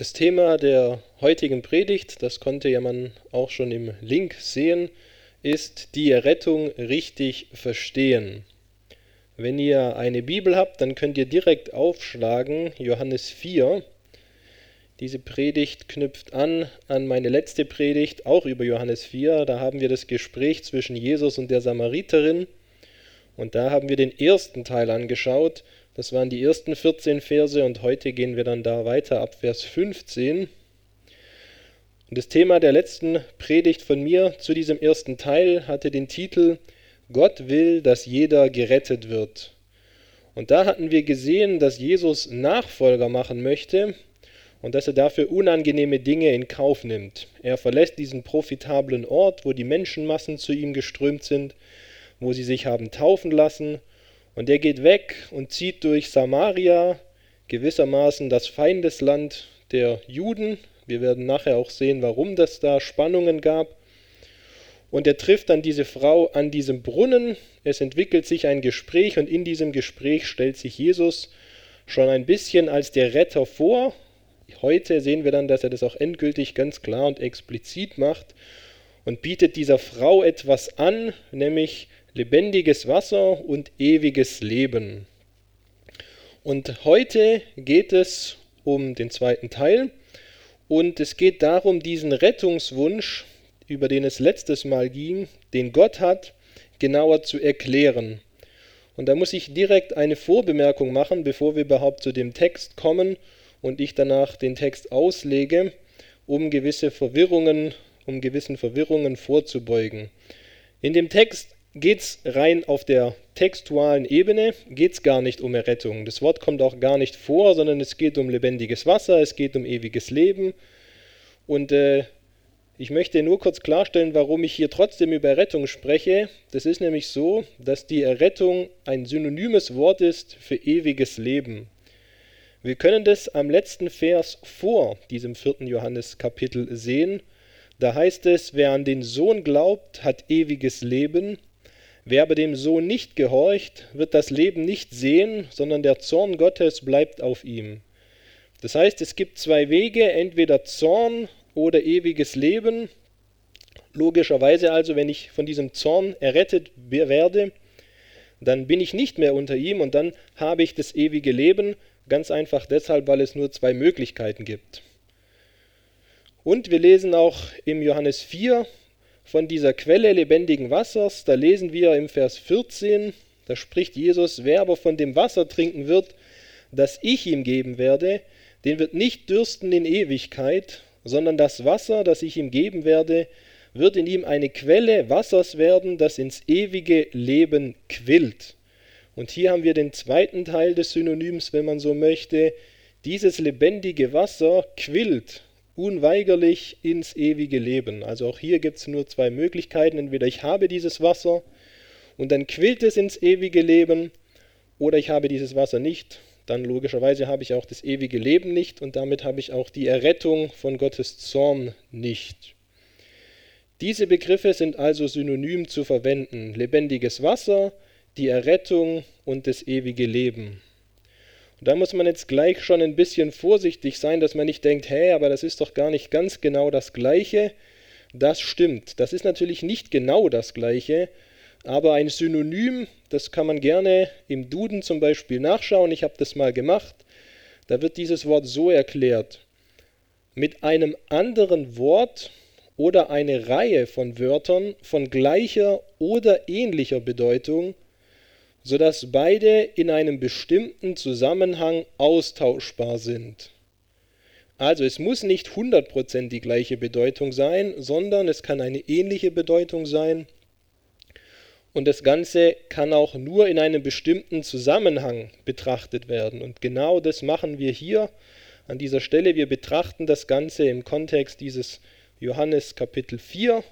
Das Thema der heutigen Predigt, das konnte ja man auch schon im Link sehen, ist die Errettung richtig verstehen. Wenn ihr eine Bibel habt, dann könnt ihr direkt aufschlagen Johannes 4. Diese Predigt knüpft an an meine letzte Predigt, auch über Johannes 4. Da haben wir das Gespräch zwischen Jesus und der Samariterin. Und da haben wir den ersten Teil angeschaut. Das waren die ersten 14 Verse und heute gehen wir dann da weiter ab Vers 15. Und das Thema der letzten Predigt von mir zu diesem ersten Teil hatte den Titel Gott will, dass jeder gerettet wird. Und da hatten wir gesehen, dass Jesus Nachfolger machen möchte und dass er dafür unangenehme Dinge in Kauf nimmt. Er verlässt diesen profitablen Ort, wo die Menschenmassen zu ihm geströmt sind, wo sie sich haben taufen lassen, und er geht weg und zieht durch Samaria, gewissermaßen das Feindesland der Juden. Wir werden nachher auch sehen, warum das da Spannungen gab. Und er trifft dann diese Frau an diesem Brunnen. Es entwickelt sich ein Gespräch und in diesem Gespräch stellt sich Jesus schon ein bisschen als der Retter vor. Heute sehen wir dann, dass er das auch endgültig ganz klar und explizit macht und bietet dieser Frau etwas an, nämlich lebendiges Wasser und ewiges Leben. Und heute geht es um den zweiten Teil und es geht darum, diesen Rettungswunsch, über den es letztes Mal ging, den Gott hat, genauer zu erklären. Und da muss ich direkt eine Vorbemerkung machen, bevor wir überhaupt zu dem Text kommen und ich danach den Text auslege, um gewisse Verwirrungen, um gewissen Verwirrungen vorzubeugen. In dem Text geht es rein auf der textualen Ebene, geht es gar nicht um Errettung. Das Wort kommt auch gar nicht vor, sondern es geht um lebendiges Wasser, es geht um ewiges Leben. Und äh, ich möchte nur kurz klarstellen, warum ich hier trotzdem über Errettung spreche. Das ist nämlich so, dass die Errettung ein synonymes Wort ist für ewiges Leben. Wir können das am letzten Vers vor diesem vierten Johannes-Kapitel sehen. Da heißt es, wer an den Sohn glaubt, hat ewiges Leben Wer aber dem Sohn nicht gehorcht, wird das Leben nicht sehen, sondern der Zorn Gottes bleibt auf ihm. Das heißt, es gibt zwei Wege, entweder Zorn oder ewiges Leben. Logischerweise also, wenn ich von diesem Zorn errettet werde, dann bin ich nicht mehr unter ihm und dann habe ich das ewige Leben, ganz einfach deshalb, weil es nur zwei Möglichkeiten gibt. Und wir lesen auch im Johannes 4, von dieser Quelle lebendigen Wassers, da lesen wir im Vers 14, da spricht Jesus, wer aber von dem Wasser trinken wird, das ich ihm geben werde, den wird nicht dürsten in Ewigkeit, sondern das Wasser, das ich ihm geben werde, wird in ihm eine Quelle Wassers werden, das ins ewige Leben quillt. Und hier haben wir den zweiten Teil des Synonyms, wenn man so möchte. Dieses lebendige Wasser quillt unweigerlich ins ewige Leben. Also auch hier gibt es nur zwei Möglichkeiten. Entweder ich habe dieses Wasser und dann quillt es ins ewige Leben, oder ich habe dieses Wasser nicht. Dann logischerweise habe ich auch das ewige Leben nicht und damit habe ich auch die Errettung von Gottes Zorn nicht. Diese Begriffe sind also synonym zu verwenden. Lebendiges Wasser, die Errettung und das ewige Leben. Und da muss man jetzt gleich schon ein bisschen vorsichtig sein, dass man nicht denkt, hä, aber das ist doch gar nicht ganz genau das Gleiche. Das stimmt. Das ist natürlich nicht genau das Gleiche, aber ein Synonym, das kann man gerne im Duden zum Beispiel nachschauen. Ich habe das mal gemacht. Da wird dieses Wort so erklärt. Mit einem anderen Wort oder eine Reihe von Wörtern von gleicher oder ähnlicher Bedeutung sodass beide in einem bestimmten Zusammenhang austauschbar sind. Also es muss nicht 100% die gleiche Bedeutung sein, sondern es kann eine ähnliche Bedeutung sein. Und das Ganze kann auch nur in einem bestimmten Zusammenhang betrachtet werden. Und genau das machen wir hier an dieser Stelle. Wir betrachten das Ganze im Kontext dieses Johannes Kapitel 4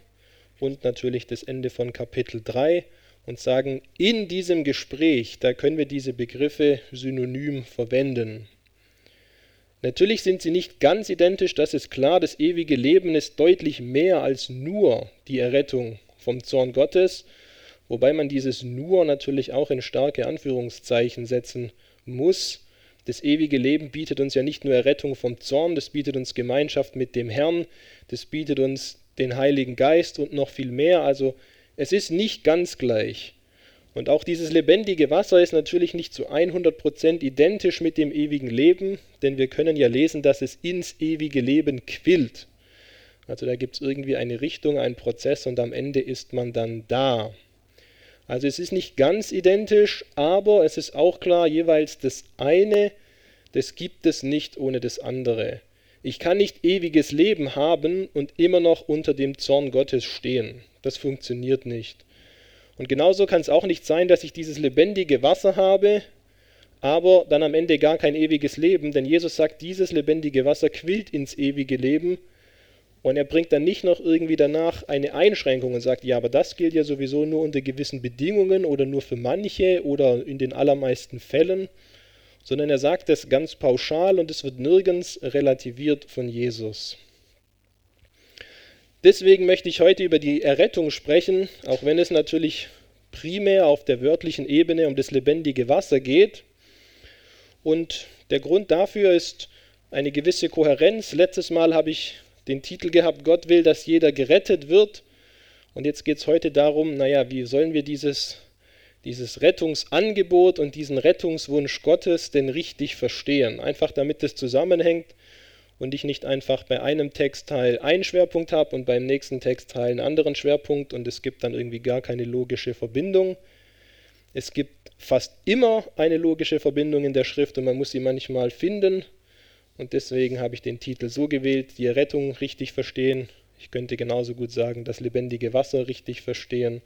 und natürlich das Ende von Kapitel 3 und sagen, in diesem Gespräch, da können wir diese Begriffe synonym verwenden. Natürlich sind sie nicht ganz identisch, das ist klar, das ewige Leben ist deutlich mehr als nur die Errettung vom Zorn Gottes, wobei man dieses nur natürlich auch in starke Anführungszeichen setzen muss, Das ewige Leben bietet uns ja nicht nur Errettung vom Zorn, das bietet uns Gemeinschaft mit dem Herrn, das bietet uns den Heiligen Geist und noch viel mehr. Also es ist nicht ganz gleich. Und auch dieses lebendige Wasser ist natürlich nicht zu 100% identisch mit dem ewigen Leben, denn wir können ja lesen, dass es ins ewige Leben quillt. Also da gibt es irgendwie eine Richtung, einen Prozess und am Ende ist man dann da. Also es ist nicht ganz identisch, aber es ist auch klar, jeweils das eine, das gibt es nicht ohne das andere. Ich kann nicht ewiges Leben haben und immer noch unter dem Zorn Gottes stehen. Das funktioniert nicht. Und genauso kann es auch nicht sein, dass ich dieses lebendige Wasser habe, aber dann am Ende gar kein ewiges Leben, denn Jesus sagt, dieses lebendige Wasser quillt ins ewige Leben und er bringt dann nicht noch irgendwie danach eine Einschränkung und sagt, ja, aber das gilt ja sowieso nur unter gewissen Bedingungen oder nur für manche oder in den allermeisten Fällen, sondern er sagt es ganz pauschal und es wird nirgends relativiert von Jesus. Deswegen möchte ich heute über die Errettung sprechen, auch wenn es natürlich primär auf der wörtlichen Ebene um das lebendige Wasser geht. Und der Grund dafür ist eine gewisse Kohärenz. Letztes Mal habe ich den Titel gehabt, Gott will, dass jeder gerettet wird. Und jetzt geht es heute darum, naja, wie sollen wir dieses, dieses Rettungsangebot und diesen Rettungswunsch Gottes denn richtig verstehen? Einfach damit es zusammenhängt und ich nicht einfach bei einem Textteil einen Schwerpunkt habe und beim nächsten Textteil einen anderen Schwerpunkt und es gibt dann irgendwie gar keine logische Verbindung. Es gibt fast immer eine logische Verbindung in der Schrift und man muss sie manchmal finden und deswegen habe ich den Titel so gewählt, die Errettung richtig verstehen. Ich könnte genauso gut sagen, das lebendige Wasser richtig verstehen.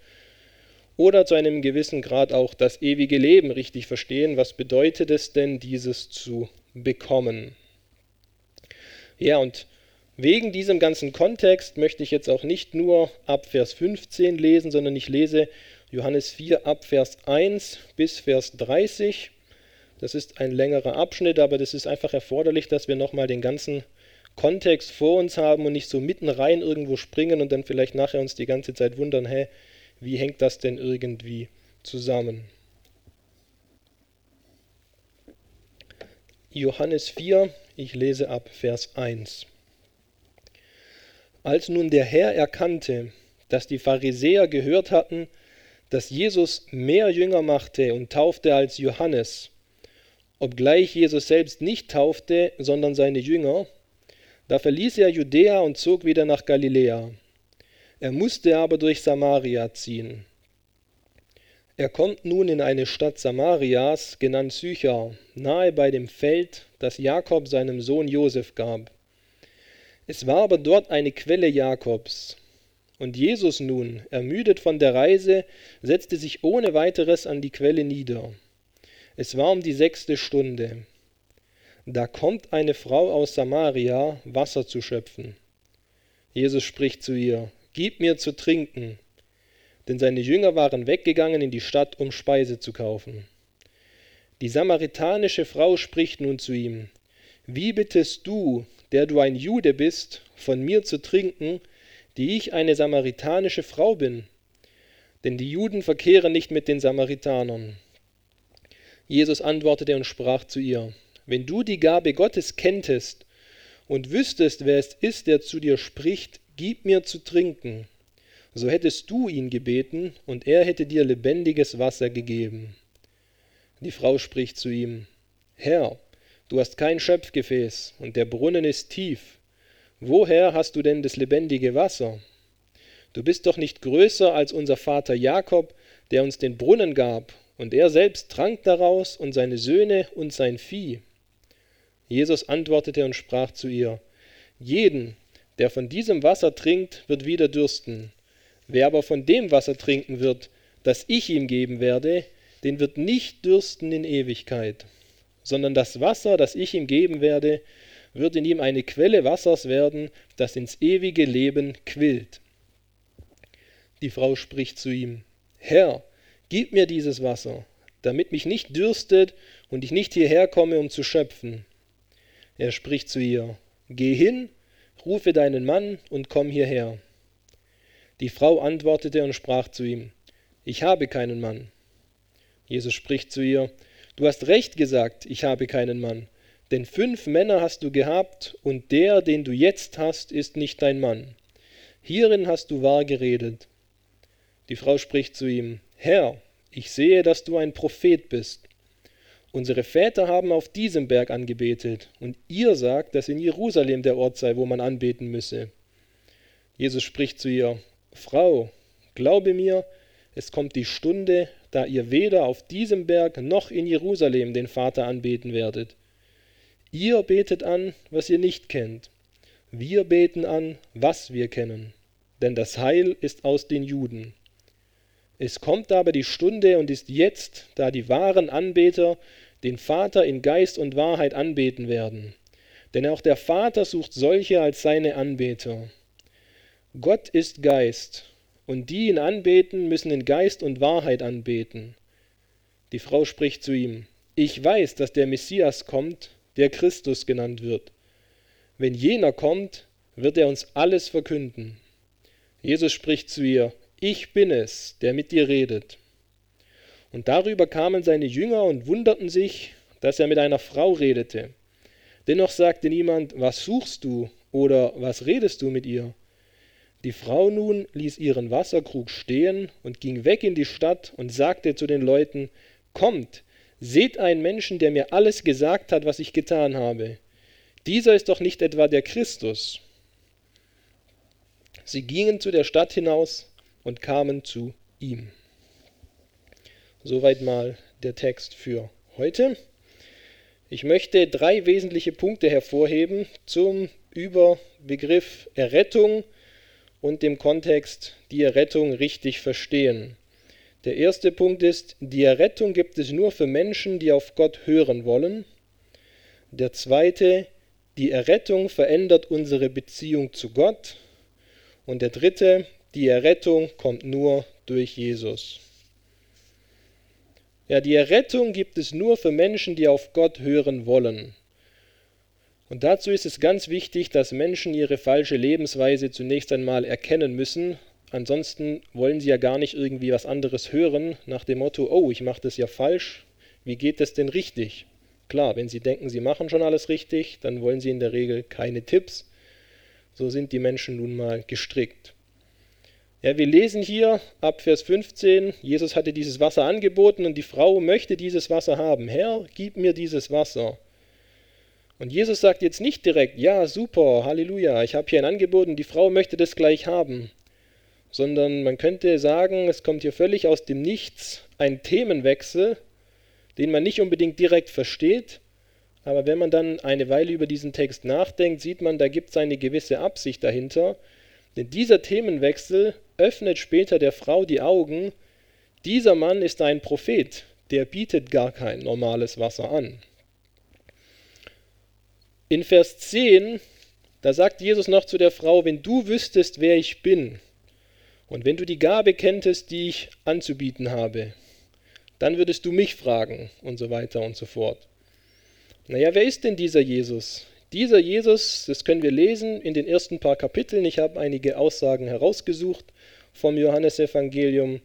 Oder zu einem gewissen Grad auch das ewige Leben richtig verstehen. Was bedeutet es denn, dieses zu bekommen? Ja, und wegen diesem ganzen Kontext möchte ich jetzt auch nicht nur ab Vers 15 lesen, sondern ich lese Johannes 4 ab Vers 1 bis Vers 30. Das ist ein längerer Abschnitt, aber das ist einfach erforderlich, dass wir nochmal den ganzen Kontext vor uns haben und nicht so mitten rein irgendwo springen und dann vielleicht nachher uns die ganze Zeit wundern, hä, wie hängt das denn irgendwie zusammen? Johannes 4, ich lese ab Vers 1. Als nun der Herr erkannte, dass die Pharisäer gehört hatten, dass Jesus mehr Jünger machte und taufte als Johannes, obgleich Jesus selbst nicht taufte, sondern seine Jünger, da verließ er Judäa und zog wieder nach Galiläa. Er musste aber durch Samaria ziehen. Er kommt nun in eine Stadt Samarias, genannt Sychar, nahe bei dem Feld, das Jakob seinem Sohn Josef gab. Es war aber dort eine Quelle Jakobs. Und Jesus nun, ermüdet von der Reise, setzte sich ohne weiteres an die Quelle nieder. Es war um die sechste Stunde. Da kommt eine Frau aus Samaria, Wasser zu schöpfen. Jesus spricht zu ihr, Gib mir zu trinken. Denn seine Jünger waren weggegangen in die Stadt, um Speise zu kaufen. Die samaritanische Frau spricht nun zu ihm, Wie bittest du, der du ein Jude bist, von mir zu trinken, die ich eine samaritanische Frau bin? Denn die Juden verkehren nicht mit den Samaritanern. Jesus antwortete und sprach zu ihr, wenn du die Gabe Gottes kenntest und wüsstest, wer es ist, der zu dir spricht, gib mir zu trinken, so hättest du ihn gebeten, und er hätte dir lebendiges Wasser gegeben. Die Frau spricht zu ihm, Herr, du hast kein Schöpfgefäß, und der Brunnen ist tief. Woher hast du denn das lebendige Wasser? Du bist doch nicht größer als unser Vater Jakob, der uns den Brunnen gab und er selbst trank daraus und seine Söhne und sein Vieh. Jesus antwortete und sprach zu ihr, Jeden, der von diesem Wasser trinkt, wird wieder dürsten. Wer aber von dem Wasser trinken wird, das ich ihm geben werde, den wird nicht dürsten in Ewigkeit, sondern das Wasser, das ich ihm geben werde, wird in ihm eine Quelle Wassers werden, das ins ewige Leben quillt. Die Frau spricht zu ihm, Herr, Gib mir dieses Wasser, damit mich nicht dürstet und ich nicht hierher komme, um zu schöpfen. Er spricht zu ihr, Geh hin, rufe deinen Mann und komm hierher. Die Frau antwortete und sprach zu ihm, Ich habe keinen Mann. Jesus spricht zu ihr, Du hast recht gesagt, ich habe keinen Mann. Denn fünf Männer hast du gehabt, und der, den du jetzt hast, ist nicht dein Mann. Hierin hast du wahr geredet. Die Frau spricht zu ihm, Herr, ich sehe, dass du ein Prophet bist. Unsere Väter haben auf diesem Berg angebetet, und ihr sagt, dass in Jerusalem der Ort sei, wo man anbeten müsse. Jesus spricht zu ihr, Frau, glaube mir, es kommt die Stunde, da ihr weder auf diesem Berg noch in Jerusalem den Vater anbeten werdet. Ihr betet an, was ihr nicht kennt. Wir beten an, was wir kennen. Denn das Heil ist aus den Juden. Es kommt aber die Stunde und ist jetzt, da die wahren Anbeter den Vater in Geist und Wahrheit anbeten werden. Denn auch der Vater sucht solche als seine Anbeter. Gott ist Geist, und die ihn anbeten, müssen in Geist und Wahrheit anbeten. Die Frau spricht zu ihm, ich weiß, dass der Messias kommt, der Christus genannt wird. Wenn jener kommt, wird er uns alles verkünden. Jesus spricht zu ihr, ich bin es, der mit dir redet. Und darüber kamen seine Jünger und wunderten sich, dass er mit einer Frau redete. Dennoch sagte niemand, was suchst du oder was redest du mit ihr? Die Frau nun ließ ihren Wasserkrug stehen und ging weg in die Stadt und sagte zu den Leuten, Kommt, seht einen Menschen, der mir alles gesagt hat, was ich getan habe. Dieser ist doch nicht etwa der Christus. Sie gingen zu der Stadt hinaus und kamen zu ihm. Soweit mal der Text für heute. Ich möchte drei wesentliche Punkte hervorheben zum Überbegriff Errettung und dem Kontext die Errettung richtig verstehen. Der erste Punkt ist, die Errettung gibt es nur für Menschen, die auf Gott hören wollen. Der zweite, die Errettung verändert unsere Beziehung zu Gott. Und der dritte, die Errettung kommt nur durch Jesus. Ja, die Errettung gibt es nur für Menschen, die auf Gott hören wollen. Und dazu ist es ganz wichtig, dass Menschen ihre falsche Lebensweise zunächst einmal erkennen müssen. Ansonsten wollen sie ja gar nicht irgendwie was anderes hören, nach dem Motto, oh, ich mache das ja falsch, wie geht das denn richtig? Klar, wenn sie denken, sie machen schon alles richtig, dann wollen sie in der Regel keine Tipps. So sind die Menschen nun mal gestrickt. Ja, wir lesen hier ab Vers 15, Jesus hatte dieses Wasser angeboten und die Frau möchte dieses Wasser haben. Herr, gib mir dieses Wasser. Und Jesus sagt jetzt nicht direkt, ja, super, Halleluja, ich habe hier ein Angebot und die Frau möchte das gleich haben, sondern man könnte sagen, es kommt hier völlig aus dem Nichts ein Themenwechsel, den man nicht unbedingt direkt versteht, aber wenn man dann eine Weile über diesen Text nachdenkt, sieht man, da gibt es eine gewisse Absicht dahinter, denn dieser Themenwechsel öffnet später der Frau die Augen, dieser Mann ist ein Prophet, der bietet gar kein normales Wasser an. In Vers 10, da sagt Jesus noch zu der Frau, wenn du wüsstest, wer ich bin, und wenn du die Gabe kenntest, die ich anzubieten habe, dann würdest du mich fragen und so weiter und so fort. Naja, wer ist denn dieser Jesus? Dieser Jesus, das können wir lesen in den ersten paar Kapiteln. Ich habe einige Aussagen herausgesucht vom Johannesevangelium.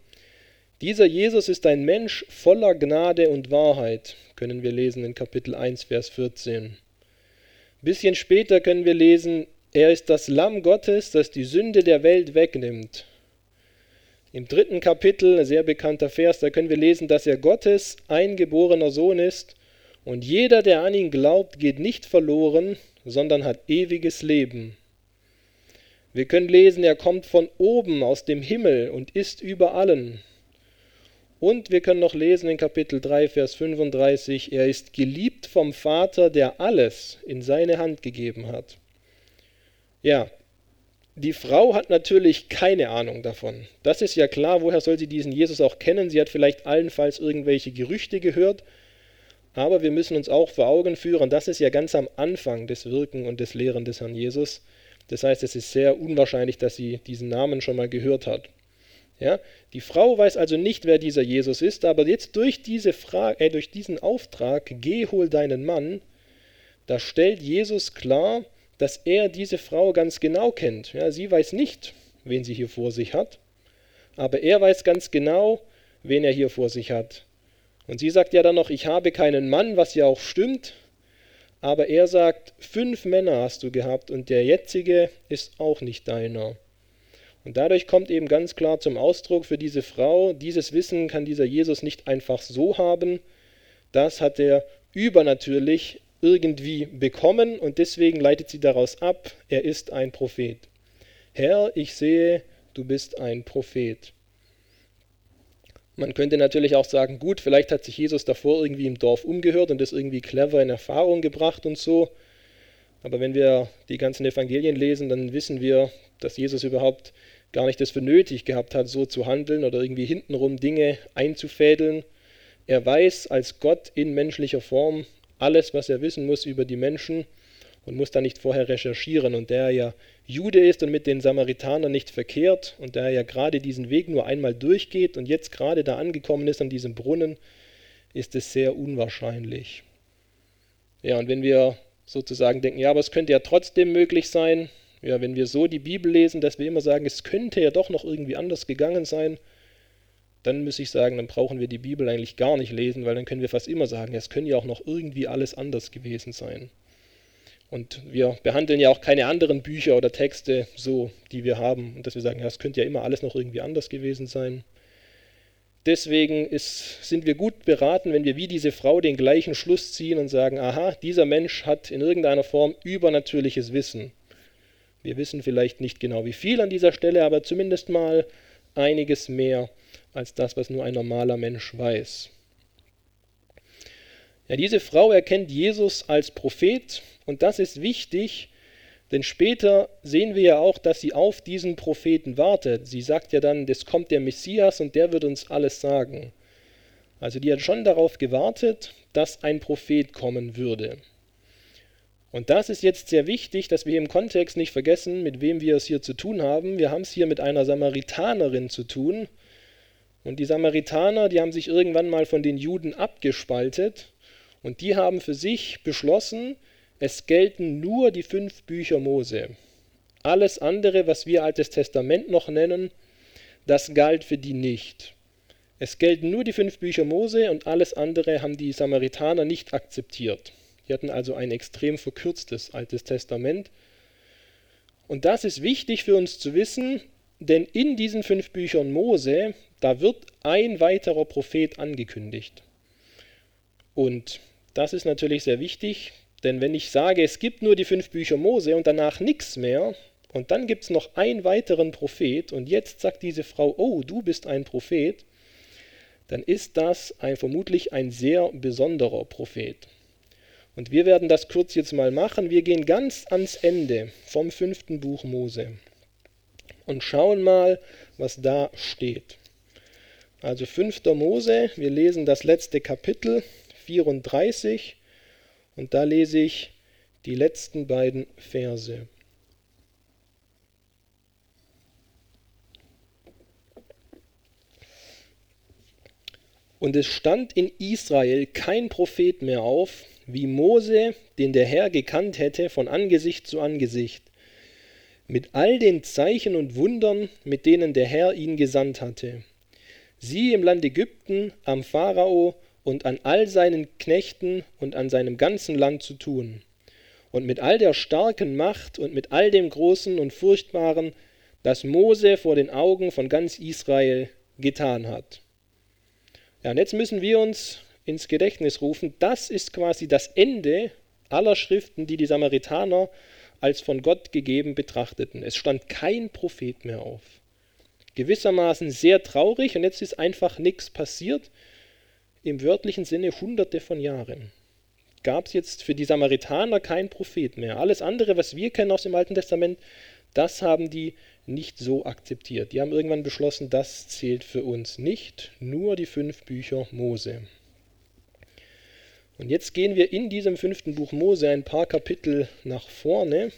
Dieser Jesus ist ein Mensch voller Gnade und Wahrheit, können wir lesen in Kapitel 1, Vers 14. Ein bisschen später können wir lesen, er ist das Lamm Gottes, das die Sünde der Welt wegnimmt. Im dritten Kapitel, ein sehr bekannter Vers, da können wir lesen, dass er Gottes eingeborener Sohn ist und jeder, der an ihn glaubt, geht nicht verloren, sondern hat ewiges Leben. Wir können lesen, er kommt von oben aus dem Himmel und ist über allen. Und wir können noch lesen in Kapitel 3, Vers 35, er ist geliebt vom Vater, der alles in seine Hand gegeben hat. Ja, die Frau hat natürlich keine Ahnung davon. Das ist ja klar, woher soll sie diesen Jesus auch kennen? Sie hat vielleicht allenfalls irgendwelche Gerüchte gehört, aber wir müssen uns auch vor Augen führen, das ist ja ganz am Anfang des Wirken und des Lehren des Herrn Jesus. Das heißt, es ist sehr unwahrscheinlich, dass sie diesen Namen schon mal gehört hat. Ja? Die Frau weiß also nicht, wer dieser Jesus ist, aber jetzt durch, diese Frage, äh, durch diesen Auftrag, geh, hol deinen Mann, da stellt Jesus klar, dass er diese Frau ganz genau kennt. Ja, sie weiß nicht, wen sie hier vor sich hat, aber er weiß ganz genau, wen er hier vor sich hat. Und sie sagt ja dann noch, ich habe keinen Mann, was ja auch stimmt. Aber er sagt, fünf Männer hast du gehabt und der jetzige ist auch nicht deiner. Und dadurch kommt eben ganz klar zum Ausdruck für diese Frau, dieses Wissen kann dieser Jesus nicht einfach so haben. Das hat er übernatürlich irgendwie bekommen und deswegen leitet sie daraus ab, er ist ein Prophet. Herr, ich sehe, du bist ein Prophet. Man könnte natürlich auch sagen, gut, vielleicht hat sich Jesus davor irgendwie im Dorf umgehört und das irgendwie clever in Erfahrung gebracht und so. Aber wenn wir die ganzen Evangelien lesen, dann wissen wir, dass Jesus überhaupt gar nicht das für nötig gehabt hat, so zu handeln oder irgendwie hintenrum Dinge einzufädeln. Er weiß als Gott in menschlicher Form alles, was er wissen muss über die Menschen und muss da nicht vorher recherchieren. Und der ja Jude ist und mit den Samaritanern nicht verkehrt und der ja gerade diesen Weg nur einmal durchgeht und jetzt gerade da angekommen ist an diesem Brunnen, ist es sehr unwahrscheinlich. Ja, und wenn wir sozusagen denken, ja, aber es könnte ja trotzdem möglich sein, ja, wenn wir so die Bibel lesen, dass wir immer sagen, es könnte ja doch noch irgendwie anders gegangen sein, dann muss ich sagen, dann brauchen wir die Bibel eigentlich gar nicht lesen, weil dann können wir fast immer sagen, es könnte ja auch noch irgendwie alles anders gewesen sein. Und wir behandeln ja auch keine anderen Bücher oder Texte so, die wir haben, und dass wir sagen, ja, es könnte ja immer alles noch irgendwie anders gewesen sein. Deswegen ist, sind wir gut beraten, wenn wir wie diese Frau den gleichen Schluss ziehen und sagen, aha, dieser Mensch hat in irgendeiner Form übernatürliches Wissen. Wir wissen vielleicht nicht genau wie viel an dieser Stelle, aber zumindest mal einiges mehr als das, was nur ein normaler Mensch weiß. Ja, diese Frau erkennt Jesus als Prophet und das ist wichtig, denn später sehen wir ja auch, dass sie auf diesen Propheten wartet. Sie sagt ja dann, es kommt der Messias und der wird uns alles sagen. Also die hat schon darauf gewartet, dass ein Prophet kommen würde. Und das ist jetzt sehr wichtig, dass wir im Kontext nicht vergessen, mit wem wir es hier zu tun haben. Wir haben es hier mit einer Samaritanerin zu tun. Und die Samaritaner, die haben sich irgendwann mal von den Juden abgespaltet und die haben für sich beschlossen, es gelten nur die fünf Bücher Mose. Alles andere, was wir Altes Testament noch nennen, das galt für die nicht. Es gelten nur die fünf Bücher Mose und alles andere haben die Samaritaner nicht akzeptiert. Die hatten also ein extrem verkürztes Altes Testament. Und das ist wichtig für uns zu wissen, denn in diesen fünf Büchern Mose, da wird ein weiterer Prophet angekündigt. Und das ist natürlich sehr wichtig, denn wenn ich sage, es gibt nur die fünf Bücher Mose und danach nichts mehr, und dann gibt es noch einen weiteren Prophet, und jetzt sagt diese Frau, oh, du bist ein Prophet, dann ist das ein, vermutlich ein sehr besonderer Prophet. Und wir werden das kurz jetzt mal machen. Wir gehen ganz ans Ende vom fünften Buch Mose und schauen mal, was da steht. Also 5. Mose, wir lesen das letzte Kapitel 34 und da lese ich die letzten beiden Verse. Und es stand in Israel kein Prophet mehr auf, wie Mose, den der Herr gekannt hätte von Angesicht zu Angesicht, mit all den Zeichen und Wundern, mit denen der Herr ihn gesandt hatte. Sie im Land Ägypten, am Pharao und an all seinen Knechten und an seinem ganzen Land zu tun. Und mit all der starken Macht und mit all dem Großen und Furchtbaren, das Mose vor den Augen von ganz Israel getan hat. Ja, und jetzt müssen wir uns ins Gedächtnis rufen, das ist quasi das Ende aller Schriften, die die Samaritaner als von Gott gegeben betrachteten. Es stand kein Prophet mehr auf. Gewissermaßen sehr traurig und jetzt ist einfach nichts passiert im wörtlichen Sinne hunderte von Jahren. Gab es jetzt für die Samaritaner kein Prophet mehr. Alles andere, was wir kennen aus dem Alten Testament, das haben die nicht so akzeptiert. Die haben irgendwann beschlossen, das zählt für uns nicht, nur die fünf Bücher Mose. Und jetzt gehen wir in diesem fünften Buch Mose ein paar Kapitel nach vorne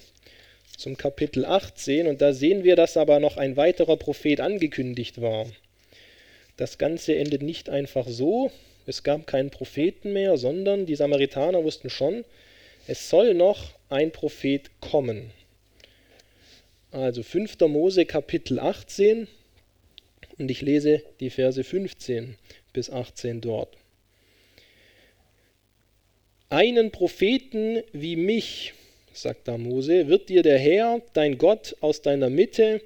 zum Kapitel 18 und da sehen wir, dass aber noch ein weiterer Prophet angekündigt war. Das Ganze endet nicht einfach so, es gab keinen Propheten mehr, sondern die Samaritaner wussten schon, es soll noch ein Prophet kommen. Also 5. Mose Kapitel 18 und ich lese die Verse 15 bis 18 dort. Einen Propheten wie mich, sagt da Mose, wird dir der Herr, dein Gott, aus deiner Mitte,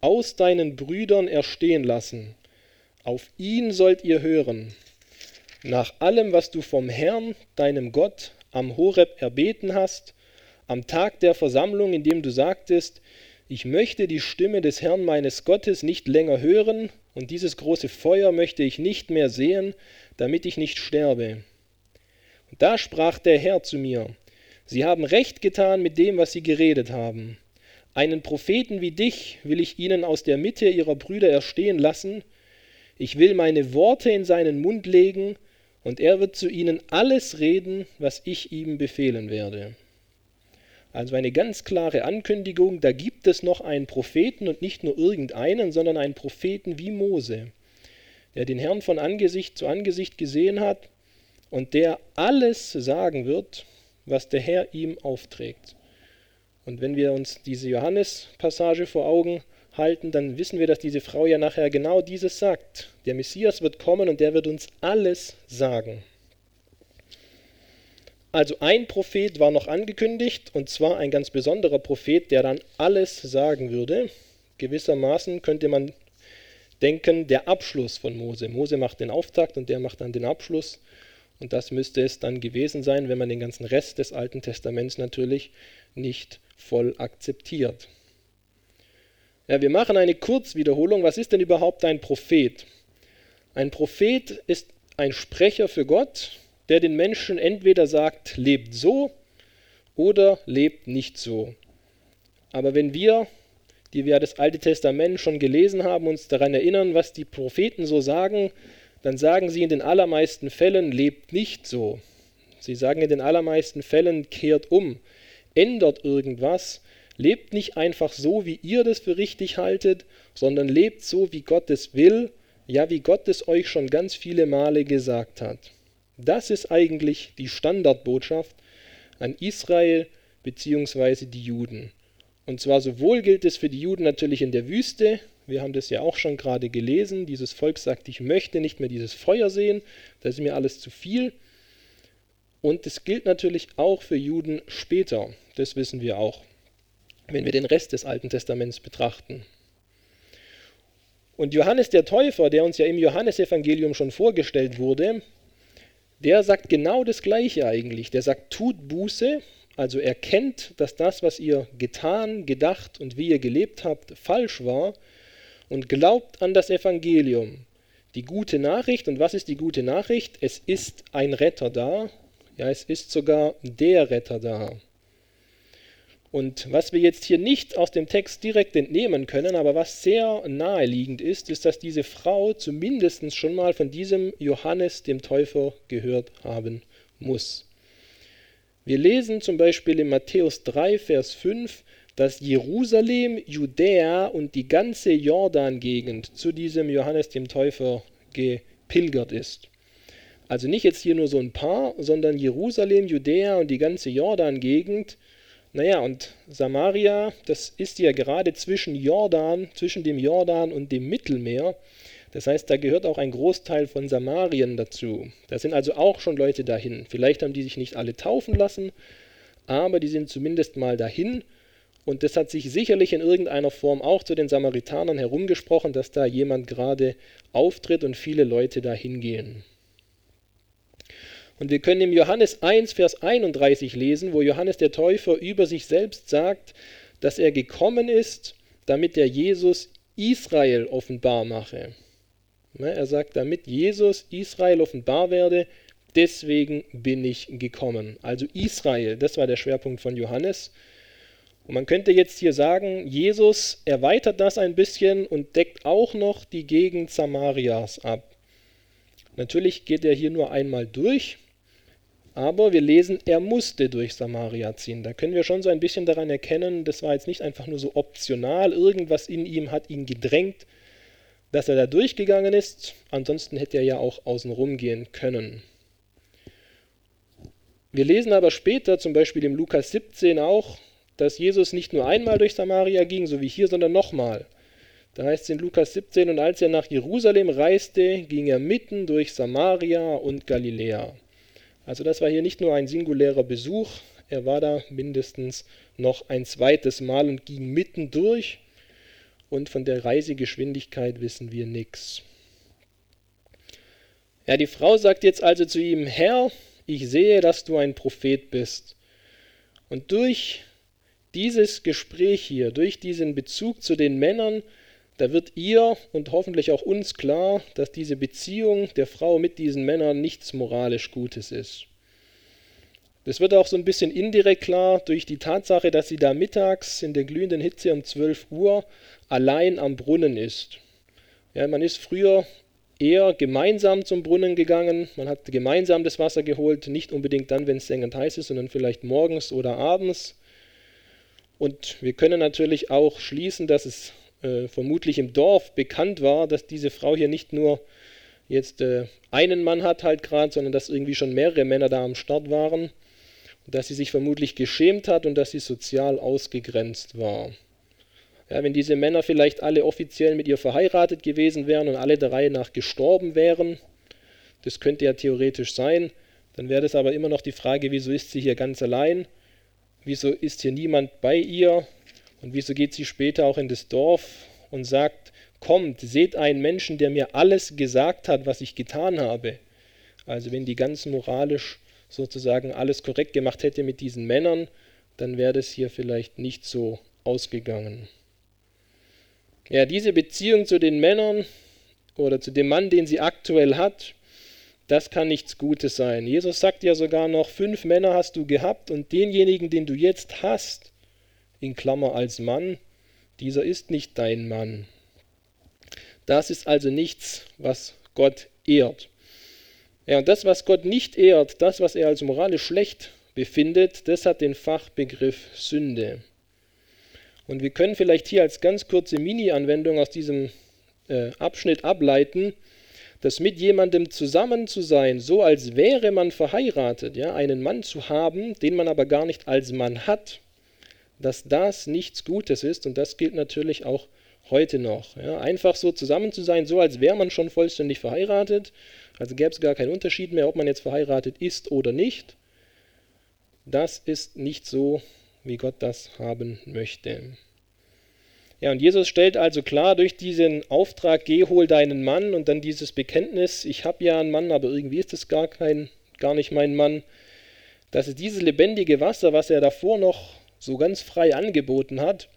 aus deinen Brüdern erstehen lassen. Auf ihn sollt ihr hören. Nach allem, was du vom Herrn, deinem Gott, am Horeb erbeten hast, am Tag der Versammlung, in dem du sagtest, ich möchte die Stimme des Herrn meines Gottes nicht länger hören, und dieses große Feuer möchte ich nicht mehr sehen, damit ich nicht sterbe. Da sprach der Herr zu mir, Sie haben recht getan mit dem, was Sie geredet haben. Einen Propheten wie dich will ich ihnen aus der Mitte ihrer Brüder erstehen lassen. Ich will meine Worte in seinen Mund legen, und er wird zu ihnen alles reden, was ich ihm befehlen werde. Also eine ganz klare Ankündigung, da gibt es noch einen Propheten und nicht nur irgendeinen, sondern einen Propheten wie Mose, der den Herrn von Angesicht zu Angesicht gesehen hat und der alles sagen wird, was der Herr ihm aufträgt. Und wenn wir uns diese Johannes-Passage vor Augen halten, dann wissen wir, dass diese Frau ja nachher genau dieses sagt. Der Messias wird kommen und der wird uns alles sagen. Also ein Prophet war noch angekündigt, und zwar ein ganz besonderer Prophet, der dann alles sagen würde. Gewissermaßen könnte man denken, der Abschluss von Mose. Mose macht den Auftakt und der macht dann den Abschluss. Und das müsste es dann gewesen sein, wenn man den ganzen Rest des Alten Testaments natürlich nicht voll akzeptiert. Ja, wir machen eine Kurzwiederholung. Was ist denn überhaupt ein Prophet? Ein Prophet ist ein Sprecher für Gott, der den Menschen entweder sagt, lebt so oder lebt nicht so. Aber wenn wir, die wir das Alte Testament schon gelesen haben, uns daran erinnern, was die Propheten so sagen, dann sagen sie in den allermeisten Fällen, lebt nicht so. Sie sagen in den allermeisten Fällen, kehrt um, ändert irgendwas, lebt nicht einfach so, wie ihr das für richtig haltet, sondern lebt so, wie Gott es will, ja, wie Gott es euch schon ganz viele Male gesagt hat. Das ist eigentlich die Standardbotschaft an Israel bzw. die Juden. Und zwar sowohl gilt es für die Juden natürlich in der Wüste, wir haben das ja auch schon gerade gelesen, dieses Volk sagt, ich möchte nicht mehr dieses Feuer sehen, das ist mir alles zu viel. Und es gilt natürlich auch für Juden später, das wissen wir auch, wenn wir den Rest des Alten Testaments betrachten. Und Johannes der Täufer, der uns ja im Johannesevangelium schon vorgestellt wurde, der sagt genau das Gleiche eigentlich. Der sagt, tut Buße, also erkennt, dass das, was ihr getan, gedacht und wie ihr gelebt habt, falsch war und glaubt an das Evangelium. Die gute Nachricht, und was ist die gute Nachricht? Es ist ein Retter da, ja, es ist sogar der Retter da. Und was wir jetzt hier nicht aus dem Text direkt entnehmen können, aber was sehr naheliegend ist, ist, dass diese Frau zumindest schon mal von diesem Johannes dem Täufer gehört haben muss. Wir lesen zum Beispiel in Matthäus 3, Vers 5, dass Jerusalem, Judäa und die ganze Jordan-Gegend zu diesem Johannes dem Täufer gepilgert ist. Also nicht jetzt hier nur so ein paar, sondern Jerusalem, Judäa und die ganze Jordan-Gegend naja, und Samaria, das ist ja gerade zwischen Jordan, zwischen dem Jordan und dem Mittelmeer. Das heißt, da gehört auch ein Großteil von Samarien dazu. Da sind also auch schon Leute dahin. Vielleicht haben die sich nicht alle taufen lassen, aber die sind zumindest mal dahin. Und das hat sich sicherlich in irgendeiner Form auch zu den Samaritanern herumgesprochen, dass da jemand gerade auftritt und viele Leute dahin gehen. Und wir können im Johannes 1, Vers 31 lesen, wo Johannes der Täufer über sich selbst sagt, dass er gekommen ist, damit er Jesus Israel offenbar mache. Er sagt, damit Jesus Israel offenbar werde, deswegen bin ich gekommen. Also Israel, das war der Schwerpunkt von Johannes. Und man könnte jetzt hier sagen, Jesus erweitert das ein bisschen und deckt auch noch die Gegend Samarias ab. Natürlich geht er hier nur einmal durch, aber wir lesen, er musste durch Samaria ziehen. Da können wir schon so ein bisschen daran erkennen, das war jetzt nicht einfach nur so optional, irgendwas in ihm hat ihn gedrängt, dass er da durchgegangen ist. Ansonsten hätte er ja auch außenrum gehen können. Wir lesen aber später, zum Beispiel im Lukas 17 auch, dass Jesus nicht nur einmal durch Samaria ging, so wie hier, sondern nochmal. Da heißt es in Lukas 17, und als er nach Jerusalem reiste, ging er mitten durch Samaria und Galiläa. Also das war hier nicht nur ein singulärer Besuch, er war da mindestens noch ein zweites Mal und ging mitten durch und von der Reisegeschwindigkeit wissen wir nichts. Ja, die Frau sagt jetzt also zu ihm, Herr, ich sehe, dass du ein Prophet bist. Und durch dieses Gespräch hier, durch diesen Bezug zu den Männern, da wird ihr und hoffentlich auch uns klar, dass diese Beziehung der Frau mit diesen Männern nichts moralisch Gutes ist. Das wird auch so ein bisschen indirekt klar durch die Tatsache, dass sie da mittags in der glühenden Hitze um 12 Uhr allein am Brunnen ist. Ja, man ist früher eher gemeinsam zum Brunnen gegangen, man hat gemeinsam das Wasser geholt, nicht unbedingt dann, wenn es sengend heiß ist, sondern vielleicht morgens oder abends. Und wir können natürlich auch schließen, dass es äh, vermutlich im Dorf bekannt war, dass diese Frau hier nicht nur jetzt äh, einen Mann hat halt gerade, sondern dass irgendwie schon mehrere Männer da am Start waren, dass sie sich vermutlich geschämt hat und dass sie sozial ausgegrenzt war. Ja, wenn diese Männer vielleicht alle offiziell mit ihr verheiratet gewesen wären und alle der Reihe nach gestorben wären, das könnte ja theoretisch sein, dann wäre das aber immer noch die Frage, wieso ist sie hier ganz allein? Wieso ist hier niemand bei ihr? Und wieso geht sie später auch in das Dorf und sagt, kommt, seht einen Menschen, der mir alles gesagt hat, was ich getan habe. Also wenn die ganz moralisch sozusagen alles korrekt gemacht hätte mit diesen Männern, dann wäre das hier vielleicht nicht so ausgegangen. Ja, diese Beziehung zu den Männern oder zu dem Mann, den sie aktuell hat, das kann nichts Gutes sein. Jesus sagt ja sogar noch, fünf Männer hast du gehabt und denjenigen, den du jetzt hast, in Klammer als Mann, dieser ist nicht dein Mann. Das ist also nichts, was Gott ehrt. Ja, und das, was Gott nicht ehrt, das, was er als moralisch schlecht befindet, das hat den Fachbegriff Sünde. Und wir können vielleicht hier als ganz kurze Mini-Anwendung aus diesem äh, Abschnitt ableiten, dass mit jemandem zusammen zu sein, so als wäre man verheiratet, ja, einen Mann zu haben, den man aber gar nicht als Mann hat, dass das nichts Gutes ist und das gilt natürlich auch heute noch. Ja, einfach so zusammen zu sein, so als wäre man schon vollständig verheiratet, also gäbe es gar keinen Unterschied mehr, ob man jetzt verheiratet ist oder nicht. Das ist nicht so, wie Gott das haben möchte. Ja, und Jesus stellt also klar durch diesen Auftrag, geh, hol deinen Mann und dann dieses Bekenntnis, ich habe ja einen Mann, aber irgendwie ist es gar, kein, gar nicht mein Mann, dass es dieses lebendige Wasser, was er davor noch so ganz frei angeboten hat,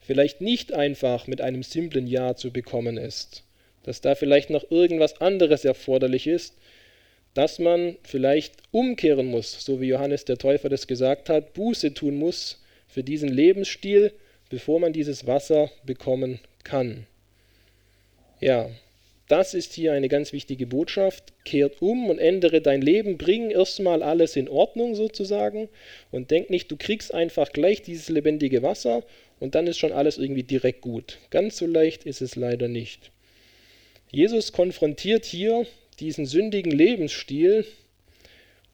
vielleicht nicht einfach mit einem simplen Ja zu bekommen ist, dass da vielleicht noch irgendwas anderes erforderlich ist, dass man vielleicht umkehren muss, so wie Johannes der Täufer das gesagt hat, Buße tun muss für diesen Lebensstil, bevor man dieses Wasser bekommen kann. Ja, das ist hier eine ganz wichtige Botschaft. Kehrt um und ändere dein Leben, bring erstmal alles in Ordnung sozusagen und denk nicht, du kriegst einfach gleich dieses lebendige Wasser und dann ist schon alles irgendwie direkt gut. Ganz so leicht ist es leider nicht. Jesus konfrontiert hier diesen sündigen Lebensstil